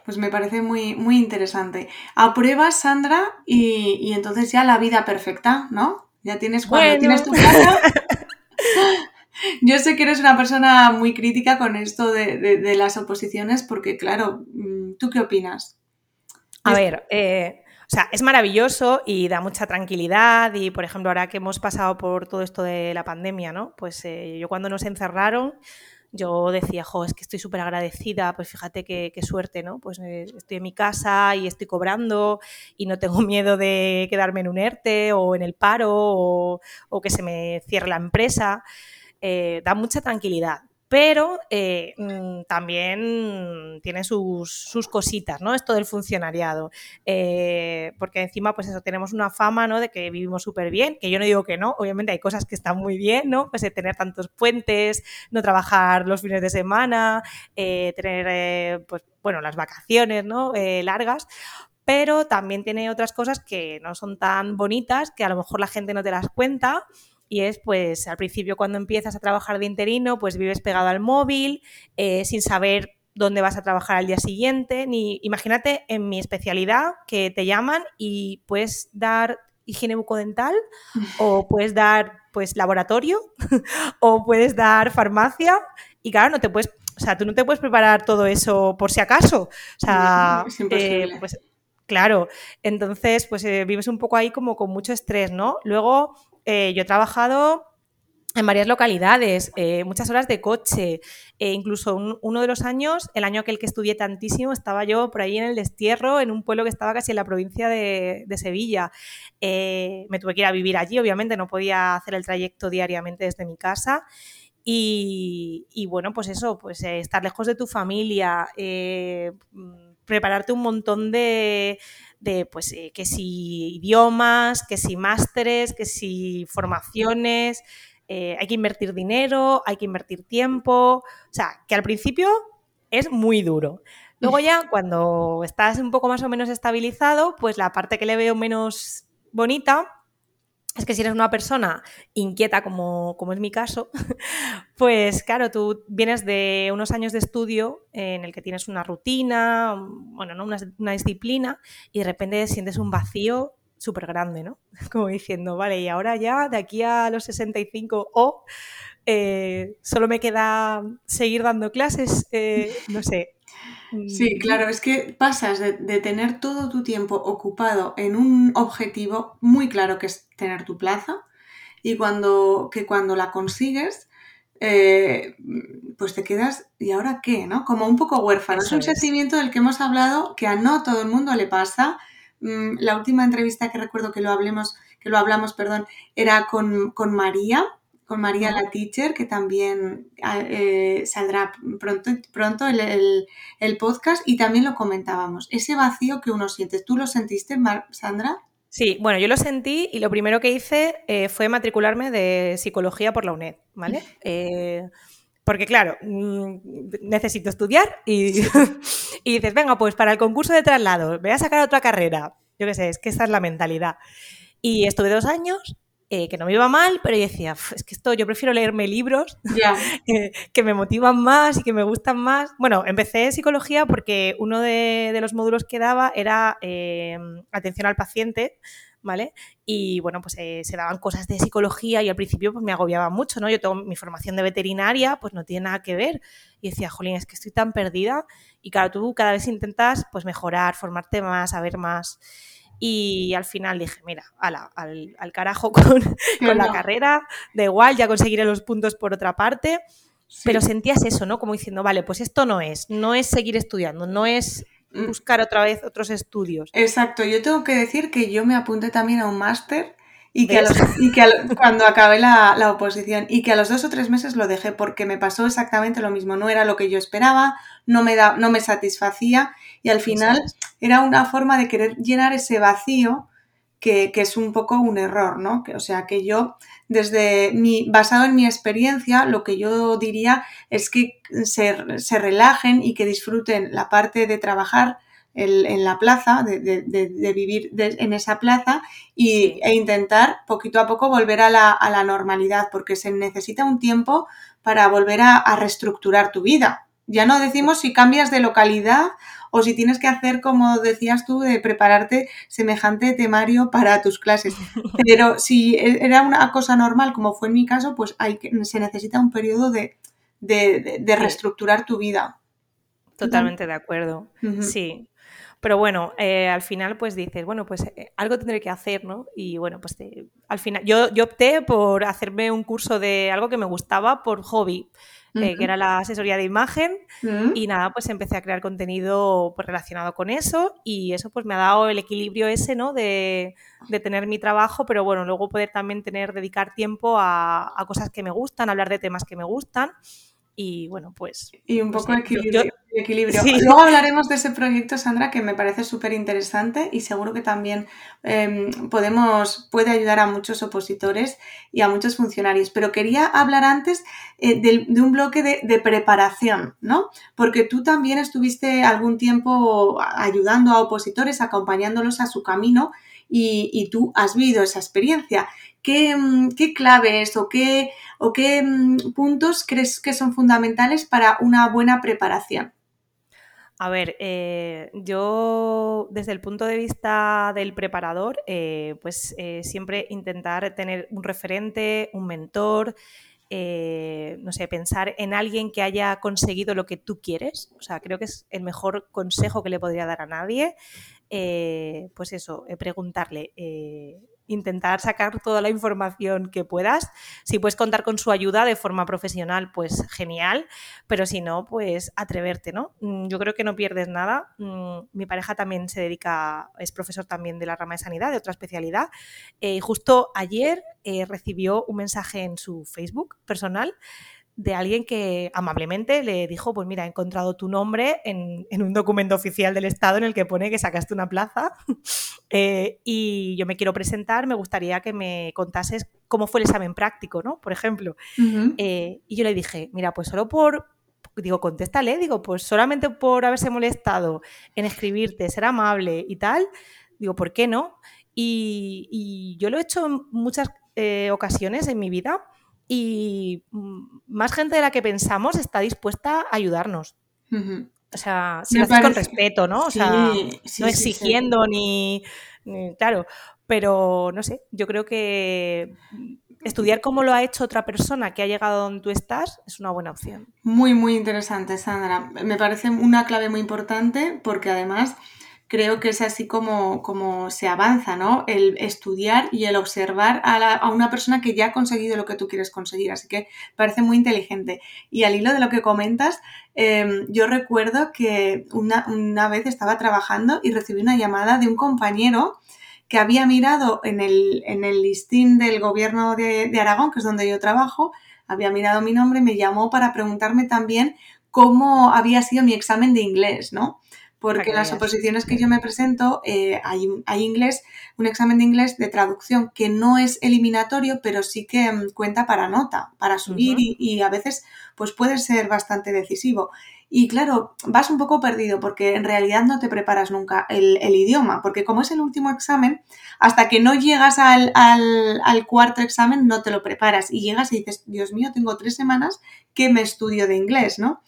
Pues me parece muy, muy interesante. Apruebas, Sandra, y, entonces ya la vida perfecta, ¿no? Ya tienes cuando tienes tu casa. Yo sé que eres una persona muy crítica con esto de, las oposiciones, porque claro, mm, ¿tú qué opinas? A ver, eh, sea, es maravilloso y da mucha tranquilidad y, por ejemplo, ahora que hemos pasado por todo esto de la pandemia, ¿no? Pues eh, yo cuando nos encerraron, yo decía, jo, es que estoy súper agradecida, pues fíjate qué, suerte, ¿no? Pues eh, estoy en mi casa y estoy cobrando y no tengo miedo de quedarme en un ERTE o en el paro o, que se me cierre la empresa. Eh, da mucha tranquilidad pero eh, mm, también tiene sus, cositas, ¿no? Esto del funcionariado. Eh, porque encima, pues eso, tenemos una fama, ¿no? De que vivimos súper bien, que yo no digo que no, obviamente hay cosas que están muy bien, ¿no? Pues de tener tantos puentes, no trabajar los fines de semana, eh, tener, pues, bueno, las vacaciones, ¿no? largas, pero también tiene otras cosas que no son tan bonitas, que a lo mejor la gente no te las cuenta y es pues al principio cuando empiezas a trabajar de interino, pues vives pegado al móvil, eh, sin saber dónde vas a trabajar al día siguiente, ni imagínate en mi especialidad que te llaman y puedes dar higiene bucodental o puedes dar pues laboratorio o puedes dar farmacia y claro, no te puedes o sea, tú no te puedes preparar todo eso por si acaso. O sea, eh, pues claro. Entonces, pues eh, vives un poco ahí como con mucho estrés, ¿no? Luego, eh, yo he trabajado en varias localidades, eh, muchas horas de coche, eh, incluso un- uno de los años, el año aquel que estudié tantísimo, estaba yo por ahí en el destierro, en un pueblo que estaba casi en la provincia de, Sevilla. Me tuve que ir a vivir allí, obviamente no podía hacer el trayecto diariamente desde mi casa. Y, y bueno, pues eso, pues estar lejos de tu familia, mm, prepararte un montón de, de, pues, eh, que si idiomas, que si másteres, que si formaciones, eh, hay que invertir dinero, hay que invertir tiempo, o sea, que al principio es muy duro. Luego ya cuando estás un poco más o menos estabilizado, pues la parte que le veo menos bonita es que si eres una persona inquieta, como, como es mi caso, pues claro, tú vienes de unos años de estudio en el que tienes una rutina, bueno, ¿no? una, disciplina, y de repente sientes un vacío súper grande, ¿no? Como diciendo, vale, y ahora ya de aquí a los 65 o eh, solo me queda seguir dando clases, eh, no sé. Sí, claro, es que pasas de, de tener todo tu tiempo ocupado en un objetivo muy claro que es tener tu plaza y cuando, que cuando la consigues, eh, pues te quedas, ¿y ahora qué? ¿no? Como un poco huérfano. Es un es. sentimiento del que hemos hablado que a no todo el mundo le pasa. Mm, La última entrevista que recuerdo que lo hablemos, que lo hablamos, perdón, era con, con María, con María la teacher, que también eh, saldrá pronto, pronto el, el- el podcast y también lo comentábamos. Ese vacío que uno siente, ¿tú lo sentiste, Sandra? Sí, bueno, yo lo sentí y lo primero que hice eh, fue matricularme de psicología por la UNED, ¿vale? Eh, porque claro, mm, necesito estudiar y, y dices, venga, pues para el concurso de traslado, voy a sacar otra carrera. Yo qué sé, es que esa es la mentalidad. Y estuve dos años, eh, que no me iba mal, pero yo decía, "Uf, es que esto, yo prefiero leerme libros que, que me motivan más y que me gustan más. Bueno, empecé psicología porque uno de, de los módulos que daba era eh, atención al paciente, ¿vale? Y bueno, pues eh, se daban cosas de psicología y al principio pues me agobiaba mucho, ¿no? Yo tengo mi formación de veterinaria, pues no tiene nada que ver. Y decía, jolín, es que estoy tan perdida. Y claro, tú cada vez intentas pues mejorar, formarte más, saber más. Y al final dije, mira, ala, al, al carajo con, con la carrera, da igual, ya conseguiré los puntos por otra parte. Sí. Pero sentías eso, ¿no? Como diciendo, vale, pues esto no es, no es seguir estudiando, no es Mm. buscar otra vez otros estudios. Exacto, yo tengo que decir que yo me apunté también a un máster y que, a los- y que a lo- cuando acabé la, la oposición y que a los dos o tres meses lo dejé porque me pasó exactamente lo mismo, no era lo que yo esperaba, no me, da, no me satisfacía y al final era una forma de querer llenar ese vacío que, que es un poco un error, ¿no? Que, o sea, que yo, desde mi, basado en mi experiencia, lo que yo diría es que se, se relajen y que disfruten la parte de trabajar el- en la plaza, de, de- de- de vivir en esa plaza y, e intentar poquito a poco volver a la, a la normalidad, porque se necesita un tiempo para volver a, a reestructurar tu vida. Ya no decimos si cambias de localidad o si tienes que hacer, como decías tú, de prepararte semejante temario para tus clases. Pero si e- era una cosa normal, como fue en mi caso, pues hay que, se necesita un periodo de, reestructurar tu vida. Totalmente de acuerdo. Sí. Pero bueno, eh, al final pues dices, bueno, pues eh, algo tendré que hacer, ¿no? Y bueno, pues eh, al final yo, yo opté por hacerme un curso de algo que me gustaba por hobby, eh, que era la asesoría de imagen. Mm. Y nada, pues empecé a crear contenido pues, relacionado con eso y eso pues me ha dado el equilibrio ese, ¿no? De, de tener mi trabajo, pero bueno, luego poder también tener, dedicar tiempo a, a cosas que me gustan, hablar de temas que me gustan y bueno, pues... Y un pues, poco yo- equilibrio. yo- equilibrio. Sí. Luego hablaremos de ese proyecto, Sandra, que me parece súper interesante y seguro que también eh, podemos, puede ayudar a muchos opositores y a muchos funcionarios. Pero quería hablar antes eh, del- de, un bloque de, de preparación, ¿no? Porque tú también estuviste algún tiempo ayudando a opositores, acompañándolos a su camino y, y tú has vivido esa experiencia. ¿Qué, mm, qué claves o qué, o qué mm, puntos crees que son fundamentales para una buena preparación? A ver, eh, yo desde el punto de vista del preparador, eh, pues eh, siempre intentar tener un referente, un mentor, no sé, pensar en alguien que haya conseguido lo que tú quieres. O sea, creo que es el mejor consejo que le podría dar a nadie. Pues eso, preguntarle intentar sacar toda la información que puedas. Si puedes contar con su ayuda de forma profesional, pues genial, pero si no, pues atreverte, ¿no? Mm, yo creo que no pierdes nada. Mm, mi pareja también se dedica, es profesor también de la rama de sanidad, de otra especialidad. Eh, y justo ayer eh, recibió un mensaje en su Facebook personal de alguien que amablemente le dijo, pues mira, he encontrado tu nombre en, un documento oficial del Estado en el que pone que sacaste una plaza eh, y yo me quiero presentar, me gustaría que me contases cómo fue el examen práctico, ¿no? Por ejemplo. Eh, y yo le dije, mira, pues solo por, digo, contéstale, digo, pues solamente por haberse molestado en escribirte, ser amable y tal, digo, ¿por qué no? Y, yo lo he hecho en muchas eh, ocasiones en mi vida y más gente de la que pensamos está dispuesta a ayudarnos. O sea, si lo haces con respeto, ¿no? O sea, no exigiendo Ni, Claro, pero no sé, yo creo que estudiar cómo lo ha hecho otra persona que ha llegado donde tú estás es una buena opción. Muy, muy interesante, Sandra. Me parece una clave muy importante porque además creo que es así como, como se avanza, ¿no? El estudiar y el observar a, una persona que ya ha conseguido lo que tú quieres conseguir. Así que parece muy inteligente. Y al hilo de lo que comentas, em, yo recuerdo que una, vez estaba trabajando y recibí una llamada de un compañero que había mirado en el, en el listín del gobierno de, de Aragón, que es donde yo trabajo, había mirado mi nombre me llamó para preguntarme también cómo había sido mi examen de inglés, ¿no? Porque las oposiciones que yo me presento eh, hay, hay, inglés, un examen de inglés de traducción que no es eliminatorio, pero sí que mm, cuenta para nota, para subir y, a veces pues puede ser bastante decisivo. Y claro, vas un poco perdido porque en realidad no te preparas nunca el, idioma, porque como es el último examen, hasta que no llegas al, al, cuarto examen no te lo preparas y llegas y dices, Dios mío, tengo tres semanas que me estudio de inglés, ¿no?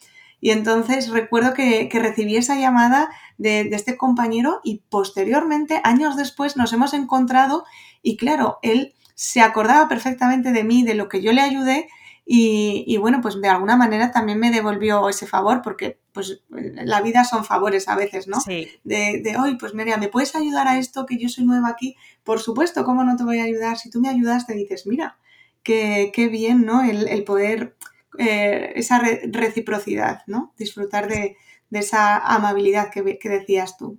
Y entonces recuerdo que, recibí esa llamada de, este compañero y posteriormente, años después, nos hemos encontrado y claro, él se acordaba perfectamente de mí, de lo que yo le ayudé y, bueno, pues de alguna manera también me devolvió ese favor porque pues la vida son favores a veces, ¿no? Sí. De, de hoy, pues María, ¿me puedes ayudar a esto que yo soy nueva aquí? Por supuesto, ¿cómo no te voy a ayudar? Si tú me ayudas, te dices, mira, qué, qué bien, ¿no? El, el poder eh, esa reciprocidad, ¿no? Disfrutar de, esa amabilidad que, decías tú.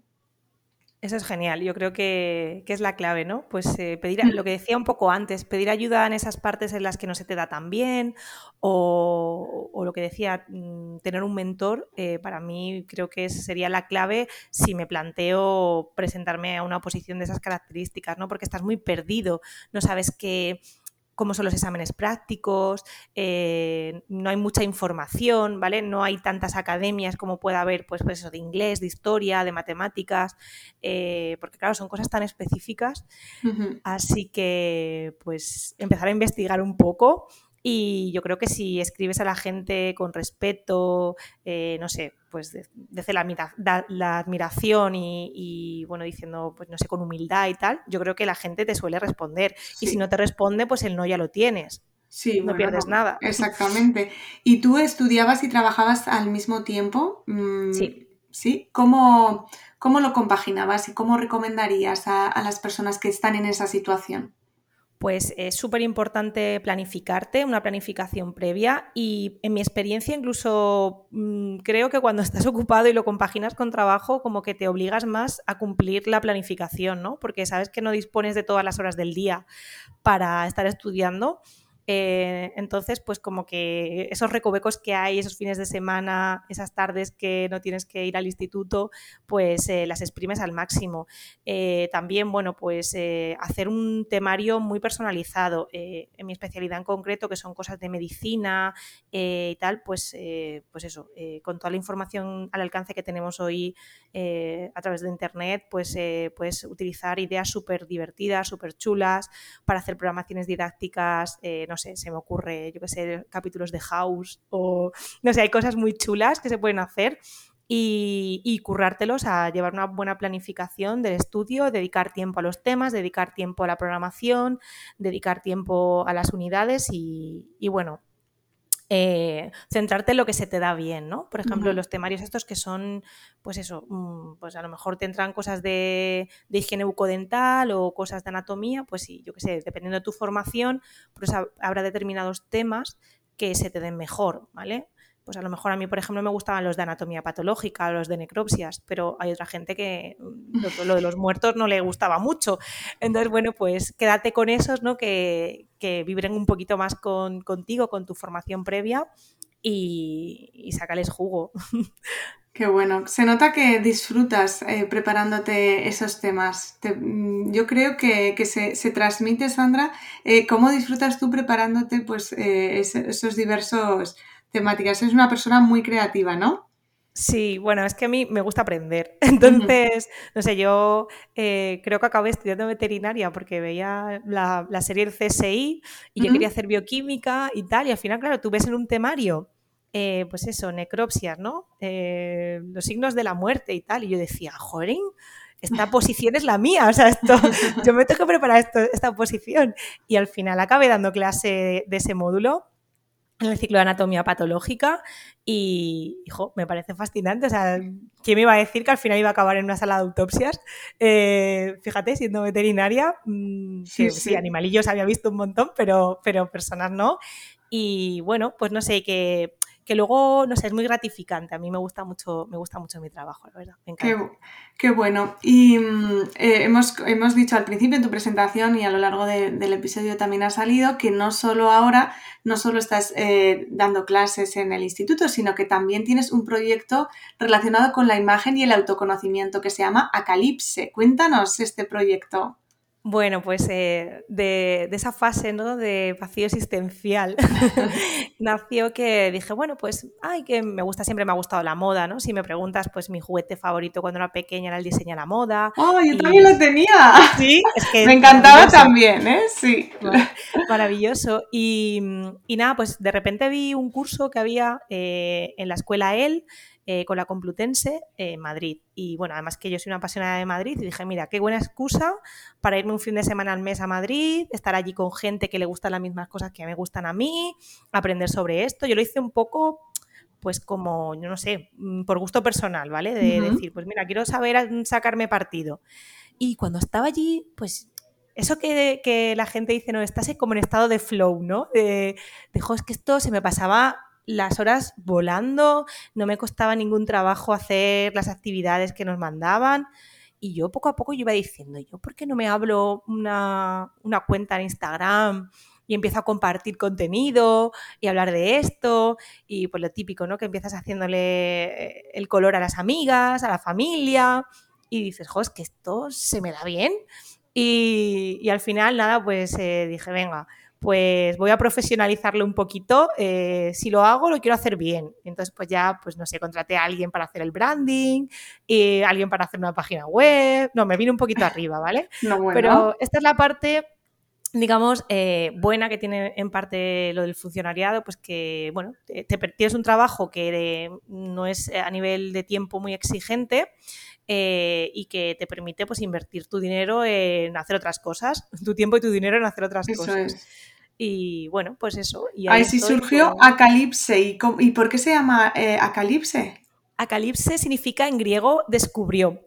Eso es genial, yo creo que, es la clave, ¿no? Pues eh, pedir, lo que decía un poco antes, pedir ayuda en esas partes en las que no se te da tan bien, o, lo que decía, mm, tener un mentor, eh, para mí creo que sería la clave si me planteo presentarme a una posición de esas características, ¿no? Porque estás muy perdido, no sabes qué cómo son los exámenes prácticos, eh, no hay mucha información, ¿vale? No hay tantas academias como pueda haber, pues, pues eso, de inglés, de historia, de matemáticas, eh, porque claro, son cosas tan específicas. Así que, pues, empezar a investigar un poco y yo creo que si escribes a la gente con respeto, eh, no sé, pues desde la, la admiración y, bueno, diciendo, pues no sé, con humildad y tal, yo creo que la gente te suele responder. Y si no te responde, pues el no ya lo tienes. Sí, no pierdes nada. Exactamente. ¿Y tú estudiabas y trabajabas al mismo tiempo? Mm, sí. ¿Sí? ¿Cómo, ¿Cómo, lo compaginabas y cómo recomendarías a las personas que están en esa situación? Pues es súper importante planificarte, una planificación previa y en mi experiencia incluso mm, creo que cuando estás ocupado y lo compaginas con trabajo como que te obligas más a cumplir la planificación, ¿no? Porque sabes que no dispones de todas las horas del día para estar estudiando eh, entonces, pues como que esos recovecos que hay, esos fines de semana, esas tardes que no tienes que ir al instituto, pues eh, las exprimes al máximo. Eh, también, bueno, pues hacer un temario muy personalizado. en mi especialidad en concreto, que son cosas de medicina y tal, pues, pues eso, con toda la información al alcance que tenemos hoy a través de Internet, pues puedes utilizar ideas súper divertidas, súper chulas para hacer programaciones didácticas no sé, se me ocurre, yo qué sé, capítulos de House o, no sé, hay cosas muy chulas que se pueden hacer y, currártelos a llevar una buena planificación del estudio, dedicar tiempo a los temas, dedicar tiempo a la programación, dedicar tiempo a las unidades y, bueno, eh, centrarte en lo que se te da bien, ¿no? Por ejemplo, los temarios estos que son, pues eso, mm, pues a lo mejor te entran cosas de, higiene bucodental o cosas de anatomía, pues sí, yo qué sé, dependiendo de tu formación, pues habrá determinados temas que se te den mejor, ¿vale? Pues a lo mejor a mí, por ejemplo, me gustaban los de anatomía patológica, los de necropsias, pero hay otra gente que lo, de los muertos no le gustaba mucho. Entonces, bueno, pues quédate con esos, ¿no? Que, que vibren un poquito más con, contigo, con tu formación previa y, y sácales jugo. Qué bueno. Se nota que disfrutas eh, preparándote esos temas. Mm, yo creo que, se, transmite, Sandra, eh, cómo disfrutas tú preparándote pues, eh, esos diversos temáticas. Es una persona muy creativa, ¿no? Sí, bueno, es que a mí me gusta aprender. Entonces, no sé, yo eh, creo que acabé estudiando veterinaria porque veía la, serie del CSI y yo quería hacer bioquímica y tal. Y al final, claro, tú ves en un temario, eh, pues eso, necropsias, ¿no? Eh, los signos de la muerte y tal. Y yo decía, joder, esta posición es la mía, o sea, esto, yo me tengo que preparar esto, esta posición. Y al final acabé dando clase de ese módulo en el ciclo de anatomía patológica y, hijo, me parece fascinante. O sea, ¿quién me iba a decir que al final iba a acabar en una sala de autopsias? Eh, fíjate, siendo veterinaria, mm, sí, sí. animalillos había visto un montón, pero, pero personas no. Y bueno, pues no sé, que que luego, no sé, es muy gratificante. A mí me gusta mucho, me gusta mucho mi trabajo, la verdad. Qué, bueno. Y mm, eh, hemos, hemos, dicho al principio en tu presentación y a lo largo del episodio también ha salido que no solo ahora, no solo estás eh, dando clases en el instituto, sino que también tienes un proyecto relacionado con la imagen y el autoconocimiento que se llama Acalipse. Cuéntanos este proyecto. Bueno, pues eh, de, esa fase ¿no? de vacío existencial nació que dije, bueno, pues, ay, que me gusta, siempre me ha gustado la moda, ¿no? Si me preguntas, pues mi juguete favorito cuando era pequeña era el diseño de la moda. ¡Oh, yo también lo tenía! Sí, es que... me encantaba también, ¿eh? Sí. Maravilloso. Y, nada, pues de repente vi un curso que había eh, en la escuela EL, eh, con la Complutense en Madrid. Y bueno, además que yo soy una apasionada de Madrid y dije, mira, qué buena excusa para irme un fin de semana al mes a Madrid, estar allí con gente que le gustan las mismas cosas que me gustan a mí, aprender sobre esto. Yo lo hice un poco pues como, yo no sé, mm, por gusto personal, ¿vale? De decir, pues mira, quiero saber sacarme partido. Y cuando estaba allí, pues eso que, que, la gente dice, no, estás como en estado de flow, ¿no? De, de es que esto se me pasaba las horas volando, no me costaba ningún trabajo hacer las actividades que nos mandaban. Y yo poco a poco iba diciendo, ¿yo por qué no me hablo una, cuenta en Instagram? y empiezo a compartir contenido y hablar de esto y pues lo típico, ¿no? Que empiezas haciéndole eh, el color a las amigas, a la familia y dices, jo, es que esto se me da bien. Y, al final, nada, pues eh, dije, venga, pues voy a profesionalizarlo un poquito. Eh, si lo hago, lo quiero hacer bien. Entonces, pues ya, pues no sé, contraté a alguien para hacer el branding, y alguien para hacer una página web. No, me vine un poquito arriba, ¿vale? Pero esta es la parte digamos, eh, buena que tiene en parte lo del funcionariado, pues que, bueno, te, tienes un trabajo que no es a nivel de tiempo muy exigente eh, y que te permite, pues, invertir tu dinero en hacer otras cosas, tu tiempo y tu dinero en hacer otras cosas. Y bueno, pues eso. Y ahí, sí surgió Acalipse. ¿Y, ¿Y, por qué se llama eh, Acalipse? Acalipse significa en griego descubrió.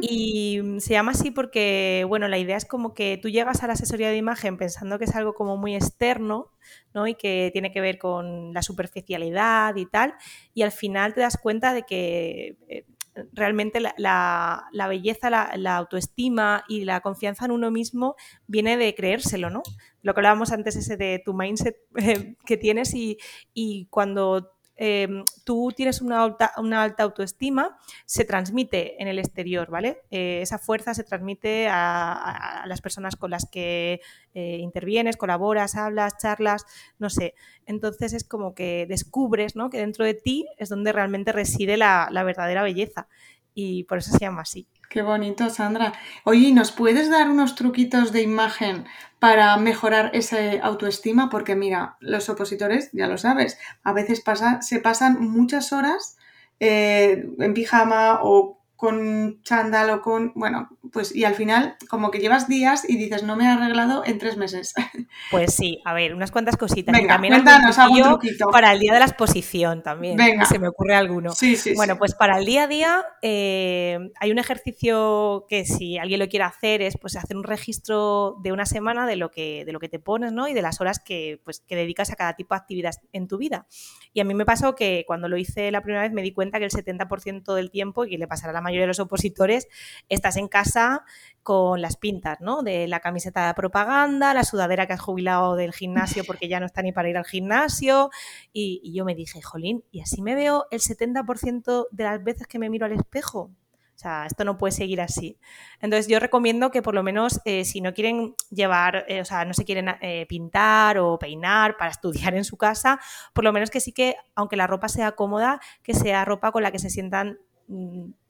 Y se llama así porque, bueno, la idea es como que tú llegas a la asesoría de imagen pensando que es algo como muy externo, ¿no? Y que tiene que ver con la superficialidad y tal, y al final te das cuenta de que eh, realmente la, belleza, la, autoestima y la confianza en uno mismo viene de creérselo, ¿no? Lo que hablábamos antes ese de tu mindset eh, que tienes y, cuando Em, tú tienes una alta, una alta, autoestima, se transmite en el exterior, ¿vale? Eh, esa fuerza se transmite a, las personas con las que eh, intervienes, colaboras, hablas, charlas, no sé. Entonces es como que descubres, ¿no? Que dentro de ti es donde realmente reside la verdadera belleza y por eso se llama así. Qué bonito, Sandra. Oye, ¿nos puedes dar unos truquitos de imagen para mejorar esa autoestima? Porque mira, los opositores, ya lo sabes, a veces pasa, se pasan muchas horas eh, en pijama o con chándal o con, bueno, pues y al final como que llevas días y dices, no me he arreglado en tres meses. Pues sí, a ver, unas cuantas cositas. Venga, también cuéntanos algún truquito. Para el día de la exposición también, Venga. se me ocurre alguno. Sí, sí, bueno, sí. pues para el día a día eh, hay un ejercicio que si alguien lo quiere hacer es pues hacer un registro de una semana de lo que, de lo que te pones ¿no? y de las horas que, pues, que dedicas a cada tipo de actividad en tu vida. Y a mí me pasó que cuando lo hice la primera vez me di cuenta que el 70% del tiempo, y le pasará la mayoría de los opositores, estás en casa con las pintas, ¿no? De la camiseta de propaganda, la sudadera que has jubilado del gimnasio porque ya no está ni para ir al gimnasio. Y, y yo me dije, jolín, ¿y así me veo el 70% de las veces que me miro al espejo? O sea, esto no puede seguir así. Entonces yo recomiendo que por lo menos eh, si no quieren llevar, eh, o sea, no se quieren eh, pintar o peinar para estudiar en su casa, por lo menos que sí que, aunque la ropa sea cómoda, que sea ropa con la que se sientan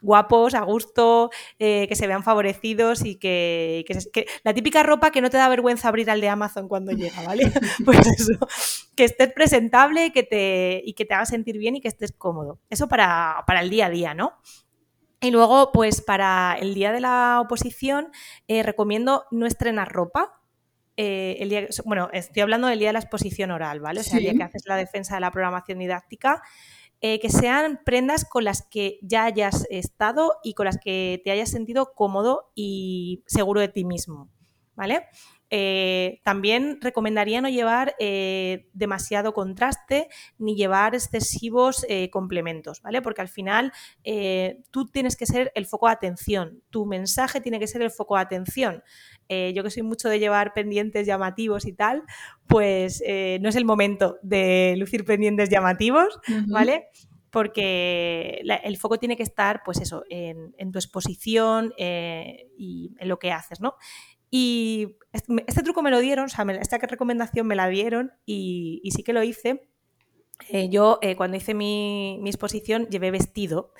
guapos, a gusto, eh, que se vean favorecidos y que, que, que, la típica ropa que no te da vergüenza abrir al de Amazon cuando llega, ¿vale? pues eso, que estés presentable que te, y que te haga sentir bien y que estés cómodo. Eso para, para el día a día, ¿no? Y luego, pues para el día de la oposición, eh, recomiendo no estrenar ropa. Eh, el día, bueno, estoy hablando del día de la exposición oral, ¿vale? O sea, sí. el día que haces la defensa de la programación didáctica. Eh, que sean prendas con las que ya hayas estado y con las que te hayas sentido cómodo y seguro de ti mismo, ¿vale? Eh, también recomendaría no llevar eh, demasiado contraste ni llevar excesivos eh, complementos, ¿vale? Porque al final tú tienes que ser el foco de atención, tu mensaje tiene que ser el foco de atención. Yo que soy mucho de llevar pendientes llamativos y tal, pues no es el momento de lucir pendientes llamativos, uh -huh. ¿vale? porque el foco tiene que estar, pues eso, en, en tu exposición eh, y en lo que haces, ¿no? Y este, truco me lo dieron, o sea, me, esta recomendación me la dieron y, sí que lo hice. Eh, yo eh, cuando hice mi, mi, exposición llevé vestido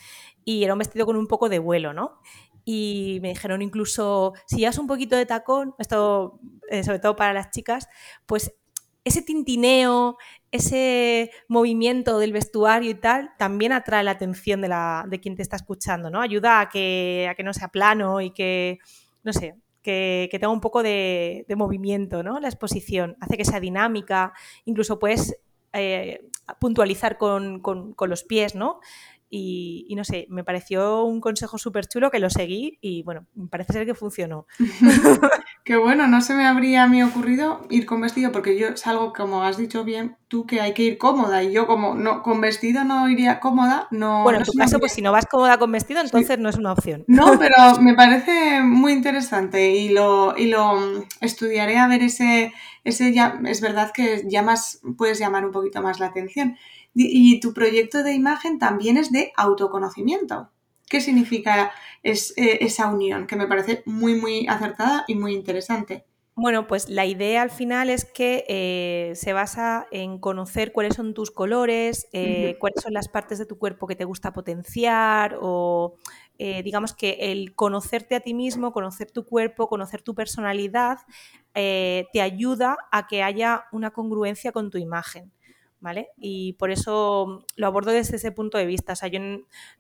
y era un vestido con un poco de vuelo, ¿no? Y me dijeron incluso, si llevas un poquito de tacón, esto eh, sobre todo para las chicas, pues ese tintineo, ese movimiento del vestuario y tal, también atrae la atención de, la, de quien te está escuchando, ¿no? Ayuda a que, a que no sea plano y que, no sé, que, tenga un poco de, movimiento, ¿no? La exposición hace que sea dinámica, incluso puedes eh, puntualizar con, los pies, ¿no? Y, y, no sé, me pareció un consejo súper chulo que lo seguí y bueno, parece ser que funcionó. Qué bueno, no se me habría a mí ocurrido ir con vestido porque yo salgo, como has dicho bien, tú que hay que ir cómoda y yo como no con vestido no iría cómoda, no... Bueno, no en tu caso, pues si no vas cómoda con vestido, entonces sí. no es una opción. No, pero me parece muy interesante y lo, y lo estudiaré a ver ese, ese ya, es verdad que llamas, puedes llamar un poquito más la atención. Y tu proyecto de imagen también es de autoconocimiento. ¿Qué significa es, eh, esa unión? Que me parece muy, muy acertada y muy interesante. Bueno, pues la idea al final es que eh, se basa en conocer cuáles son tus colores, eh, uh -huh. cuáles son las partes de tu cuerpo que te gusta potenciar o eh, digamos que el conocerte a ti mismo, conocer tu cuerpo, conocer tu personalidad, te ayuda a que haya una congruencia con tu imagen. ¿Vale? Y por eso lo abordo desde ese punto de vista. O sea, yo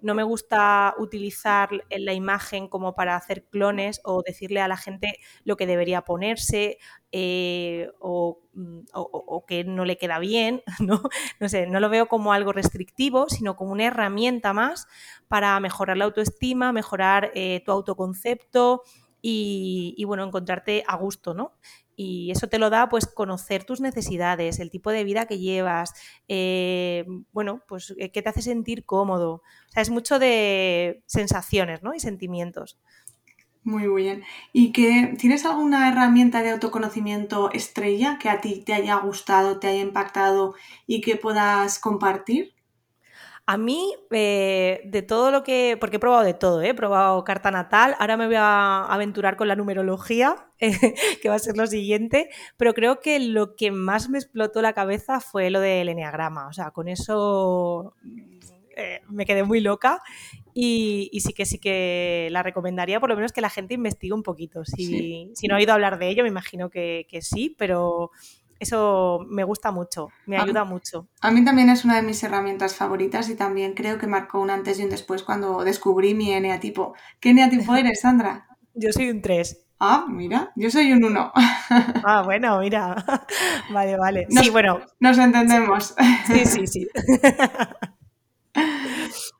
no me gusta utilizar la imagen como para hacer clones o decirle a la gente lo que debería ponerse eh, o, o, o, que no le queda bien, ¿no? No sé, no lo veo como algo restrictivo, sino como una herramienta más para mejorar la autoestima, mejorar eh, tu autoconcepto y, y, bueno, encontrarte a gusto, ¿no? Y eso te lo da pues conocer tus necesidades, el tipo de vida que llevas, eh, bueno, pues eh, qué te hace sentir cómodo. O sea, es mucho de sensaciones ¿no? y sentimientos. Muy bien. ¿Y que tienes alguna herramienta de autoconocimiento estrella que a ti te haya gustado, te haya impactado y que puedas compartir? A mí, eh, de todo lo que. Porque he probado de todo, ¿eh? he probado carta natal. Ahora me voy a aventurar con la numerología, eh, que va a ser lo siguiente. Pero creo que lo que más me explotó la cabeza fue lo del enneagrama. O sea, con eso eh, me quedé muy loca. Y, y, sí que sí que la recomendaría, por lo menos que la gente investigue un poquito. Si, sí. si no ha oído hablar de ello, me imagino que, que sí, pero Eso me gusta mucho, me ayuda mucho. A mí también es una de mis herramientas favoritas y también creo que marcó un antes y un después cuando descubrí mi eneatipo. ¿Qué eneatipo eres, Sandra? Yo soy un 3. Ah, mira, yo soy un 1. Ah, bueno, mira. Vale, vale. Nos, sí, bueno. Nos entendemos. Sí, sí, sí.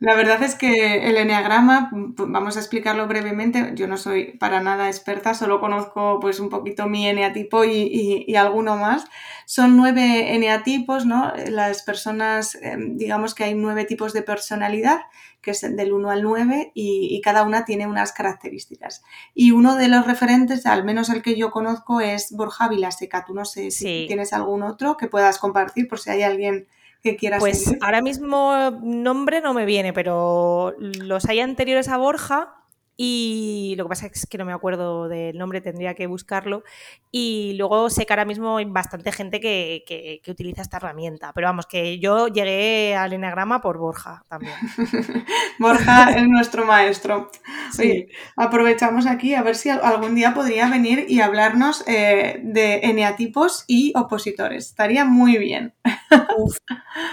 La verdad es que el enneagrama, vamos a explicarlo brevemente, yo no soy para nada experta, solo conozco pues un poquito mi eneatipo y, y, alguno más. Son nueve eneatipos, ¿no? Las personas, em, digamos que hay nueve tipos de personalidad, que es del 1 al 9, y, y, cada una tiene unas características. Y uno de los referentes, al menos el que yo conozco, es Borja Vilaseca. Tú no sé si Sí. tienes algún otro que puedas compartir por si hay alguien que quiera Pues seguir. ahora mismo nombre no me viene, pero los hay anteriores a Borja y lo que pasa es que no me acuerdo del nombre, tendría que buscarlo. Y luego sé que ahora mismo hay bastante gente que, que- que utiliza esta herramienta, pero vamos, que yo llegué al enagrama por Borja también. Borja es nuestro maestro. Sí. Oye, aprovechamos aquí a ver si al- algún día podría venir y hablarnos eh, de eneatipos y opositores. Estaría muy bien. Uf.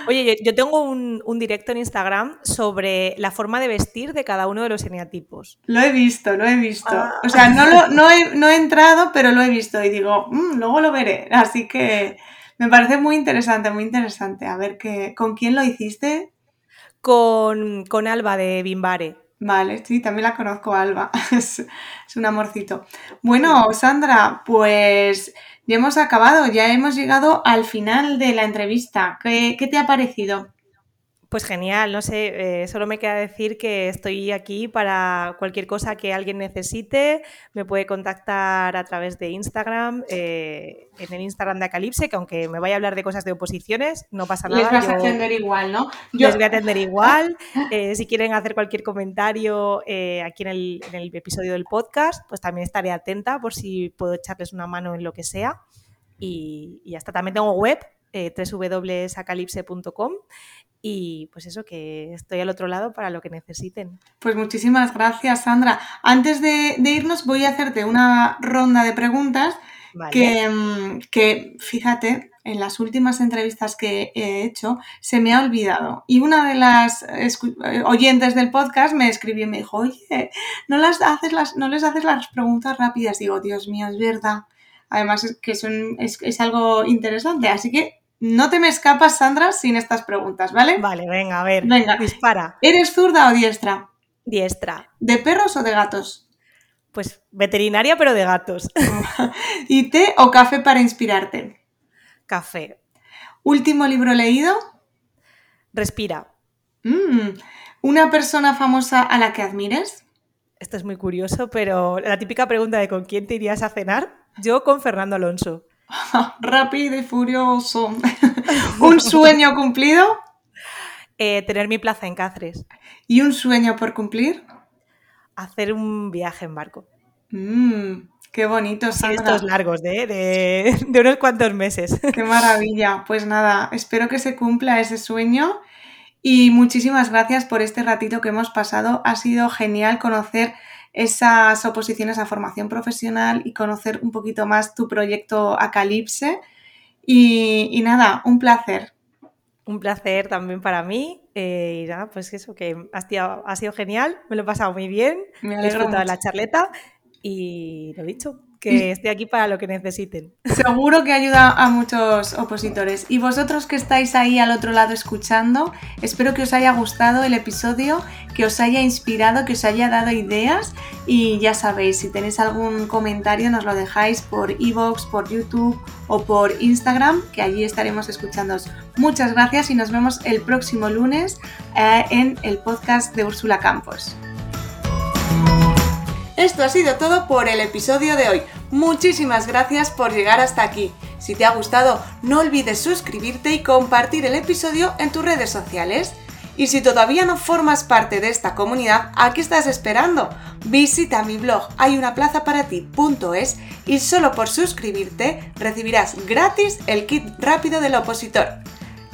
Oye, yo, yo tengo un, un directo en Instagram sobre la forma de vestir de cada uno de los eneatipos. Lo he visto, lo he visto. Ah. O sea, no, lo, no, he, no he entrado, pero lo he visto y digo, "Mm, luego lo veré. Así que me parece muy interesante, muy interesante. A ver qué, con quién lo hiciste. Con, con Alba de Bimbare. Vale, sí, también la conozco, Alba. Es, es un amorcito. Bueno, Sandra, pues ya hemos acabado, ya hemos llegado al final de la entrevista. ¿Qué, qué te ha parecido? Pues genial, no sé, eh, solo me queda decir que estoy aquí para cualquier cosa que alguien necesite. Me puede contactar a través de Instagram, eh, en el Instagram de Acalipse, que aunque me vaya a hablar de cosas de oposiciones, no pasa nada. Les vas a yo atender igual, ¿no? Yo, les voy a atender igual. Eh, si quieren hacer cualquier comentario aquí en el, en el episodio del podcast, pues también estaré atenta por si puedo echarles una mano en lo que sea. Y, y hasta también tengo web, eh, www.acalipse.com. Y pues eso, que estoy al otro lado para lo que necesiten. Pues muchísimas gracias, Sandra. Antes de, de irnos, voy a hacerte una ronda de preguntas Vale. que, mm, que, fíjate, en las últimas entrevistas que he hecho se me ha olvidado. Y una de las eh, oyentes del podcast me escribió y me dijo, oye, no, las haces las, no les haces las preguntas rápidas. Digo, Dios mío, es verdad. Además es que son, es, es algo interesante. Así que no te me escapas, Sandra, sin estas preguntas, ¿vale? Vale, venga, a ver. Venga. Dispara. ¿Eres zurda o diestra? Diestra. ¿De perros o de gatos? Pues veterinaria, pero de gatos. ¿Y té o café para inspirarte? Café. ¿Último libro leído? Respira. Mm, ¿Una persona famosa a la que admires? Esto es muy curioso, pero la típica pregunta de ¿con quién te irías a cenar? Yo con Fernando Alonso. Rápido y furioso. ¿Un sueño cumplido? Eh, tener mi plaza en Cáceres. ¿Y un sueño por cumplir? Hacer un viaje en barco. Mm, qué bonito, Sandra. estos largos, de, de, de unos cuantos meses. Qué maravilla. Pues nada, espero que se cumpla ese sueño y muchísimas gracias por este ratito que hemos pasado. Ha sido genial conocer esas oposiciones a formación profesional y conocer un poquito más tu proyecto Acalipse. Y, y nada, un placer. Un placer también para mí. eh, y nada, pues eso, que ha sido, ha sido genial, me lo he pasado muy bien, Me he disfrutado de mucho. la charleta y lo dicho, que estoy aquí para lo que necesiten. Seguro que ayuda a muchos opositores. Y vosotros que estáis ahí al otro lado escuchando, espero que os haya gustado el episodio, que os haya inspirado, que os haya dado ideas. Y ya sabéis, si tenéis algún comentario, nos lo dejáis por iVoox, por YouTube o por Instagram, que allí estaremos escuchándoos. Muchas gracias y nos vemos el próximo lunes eh, en el podcast de Úrsula Campos. Esto ha sido todo por el episodio de hoy. Muchísimas gracias por llegar hasta aquí. Si te ha gustado, no olvides suscribirte y compartir el episodio en tus redes sociales. Y si todavía no formas parte de esta comunidad, ¿a qué estás esperando? Visita mi blog hayunaplazaparati.es y solo por suscribirte recibirás gratis el kit rápido del opositor.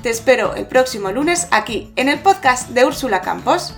Te espero el próximo lunes aquí en el podcast de Úrsula Campos.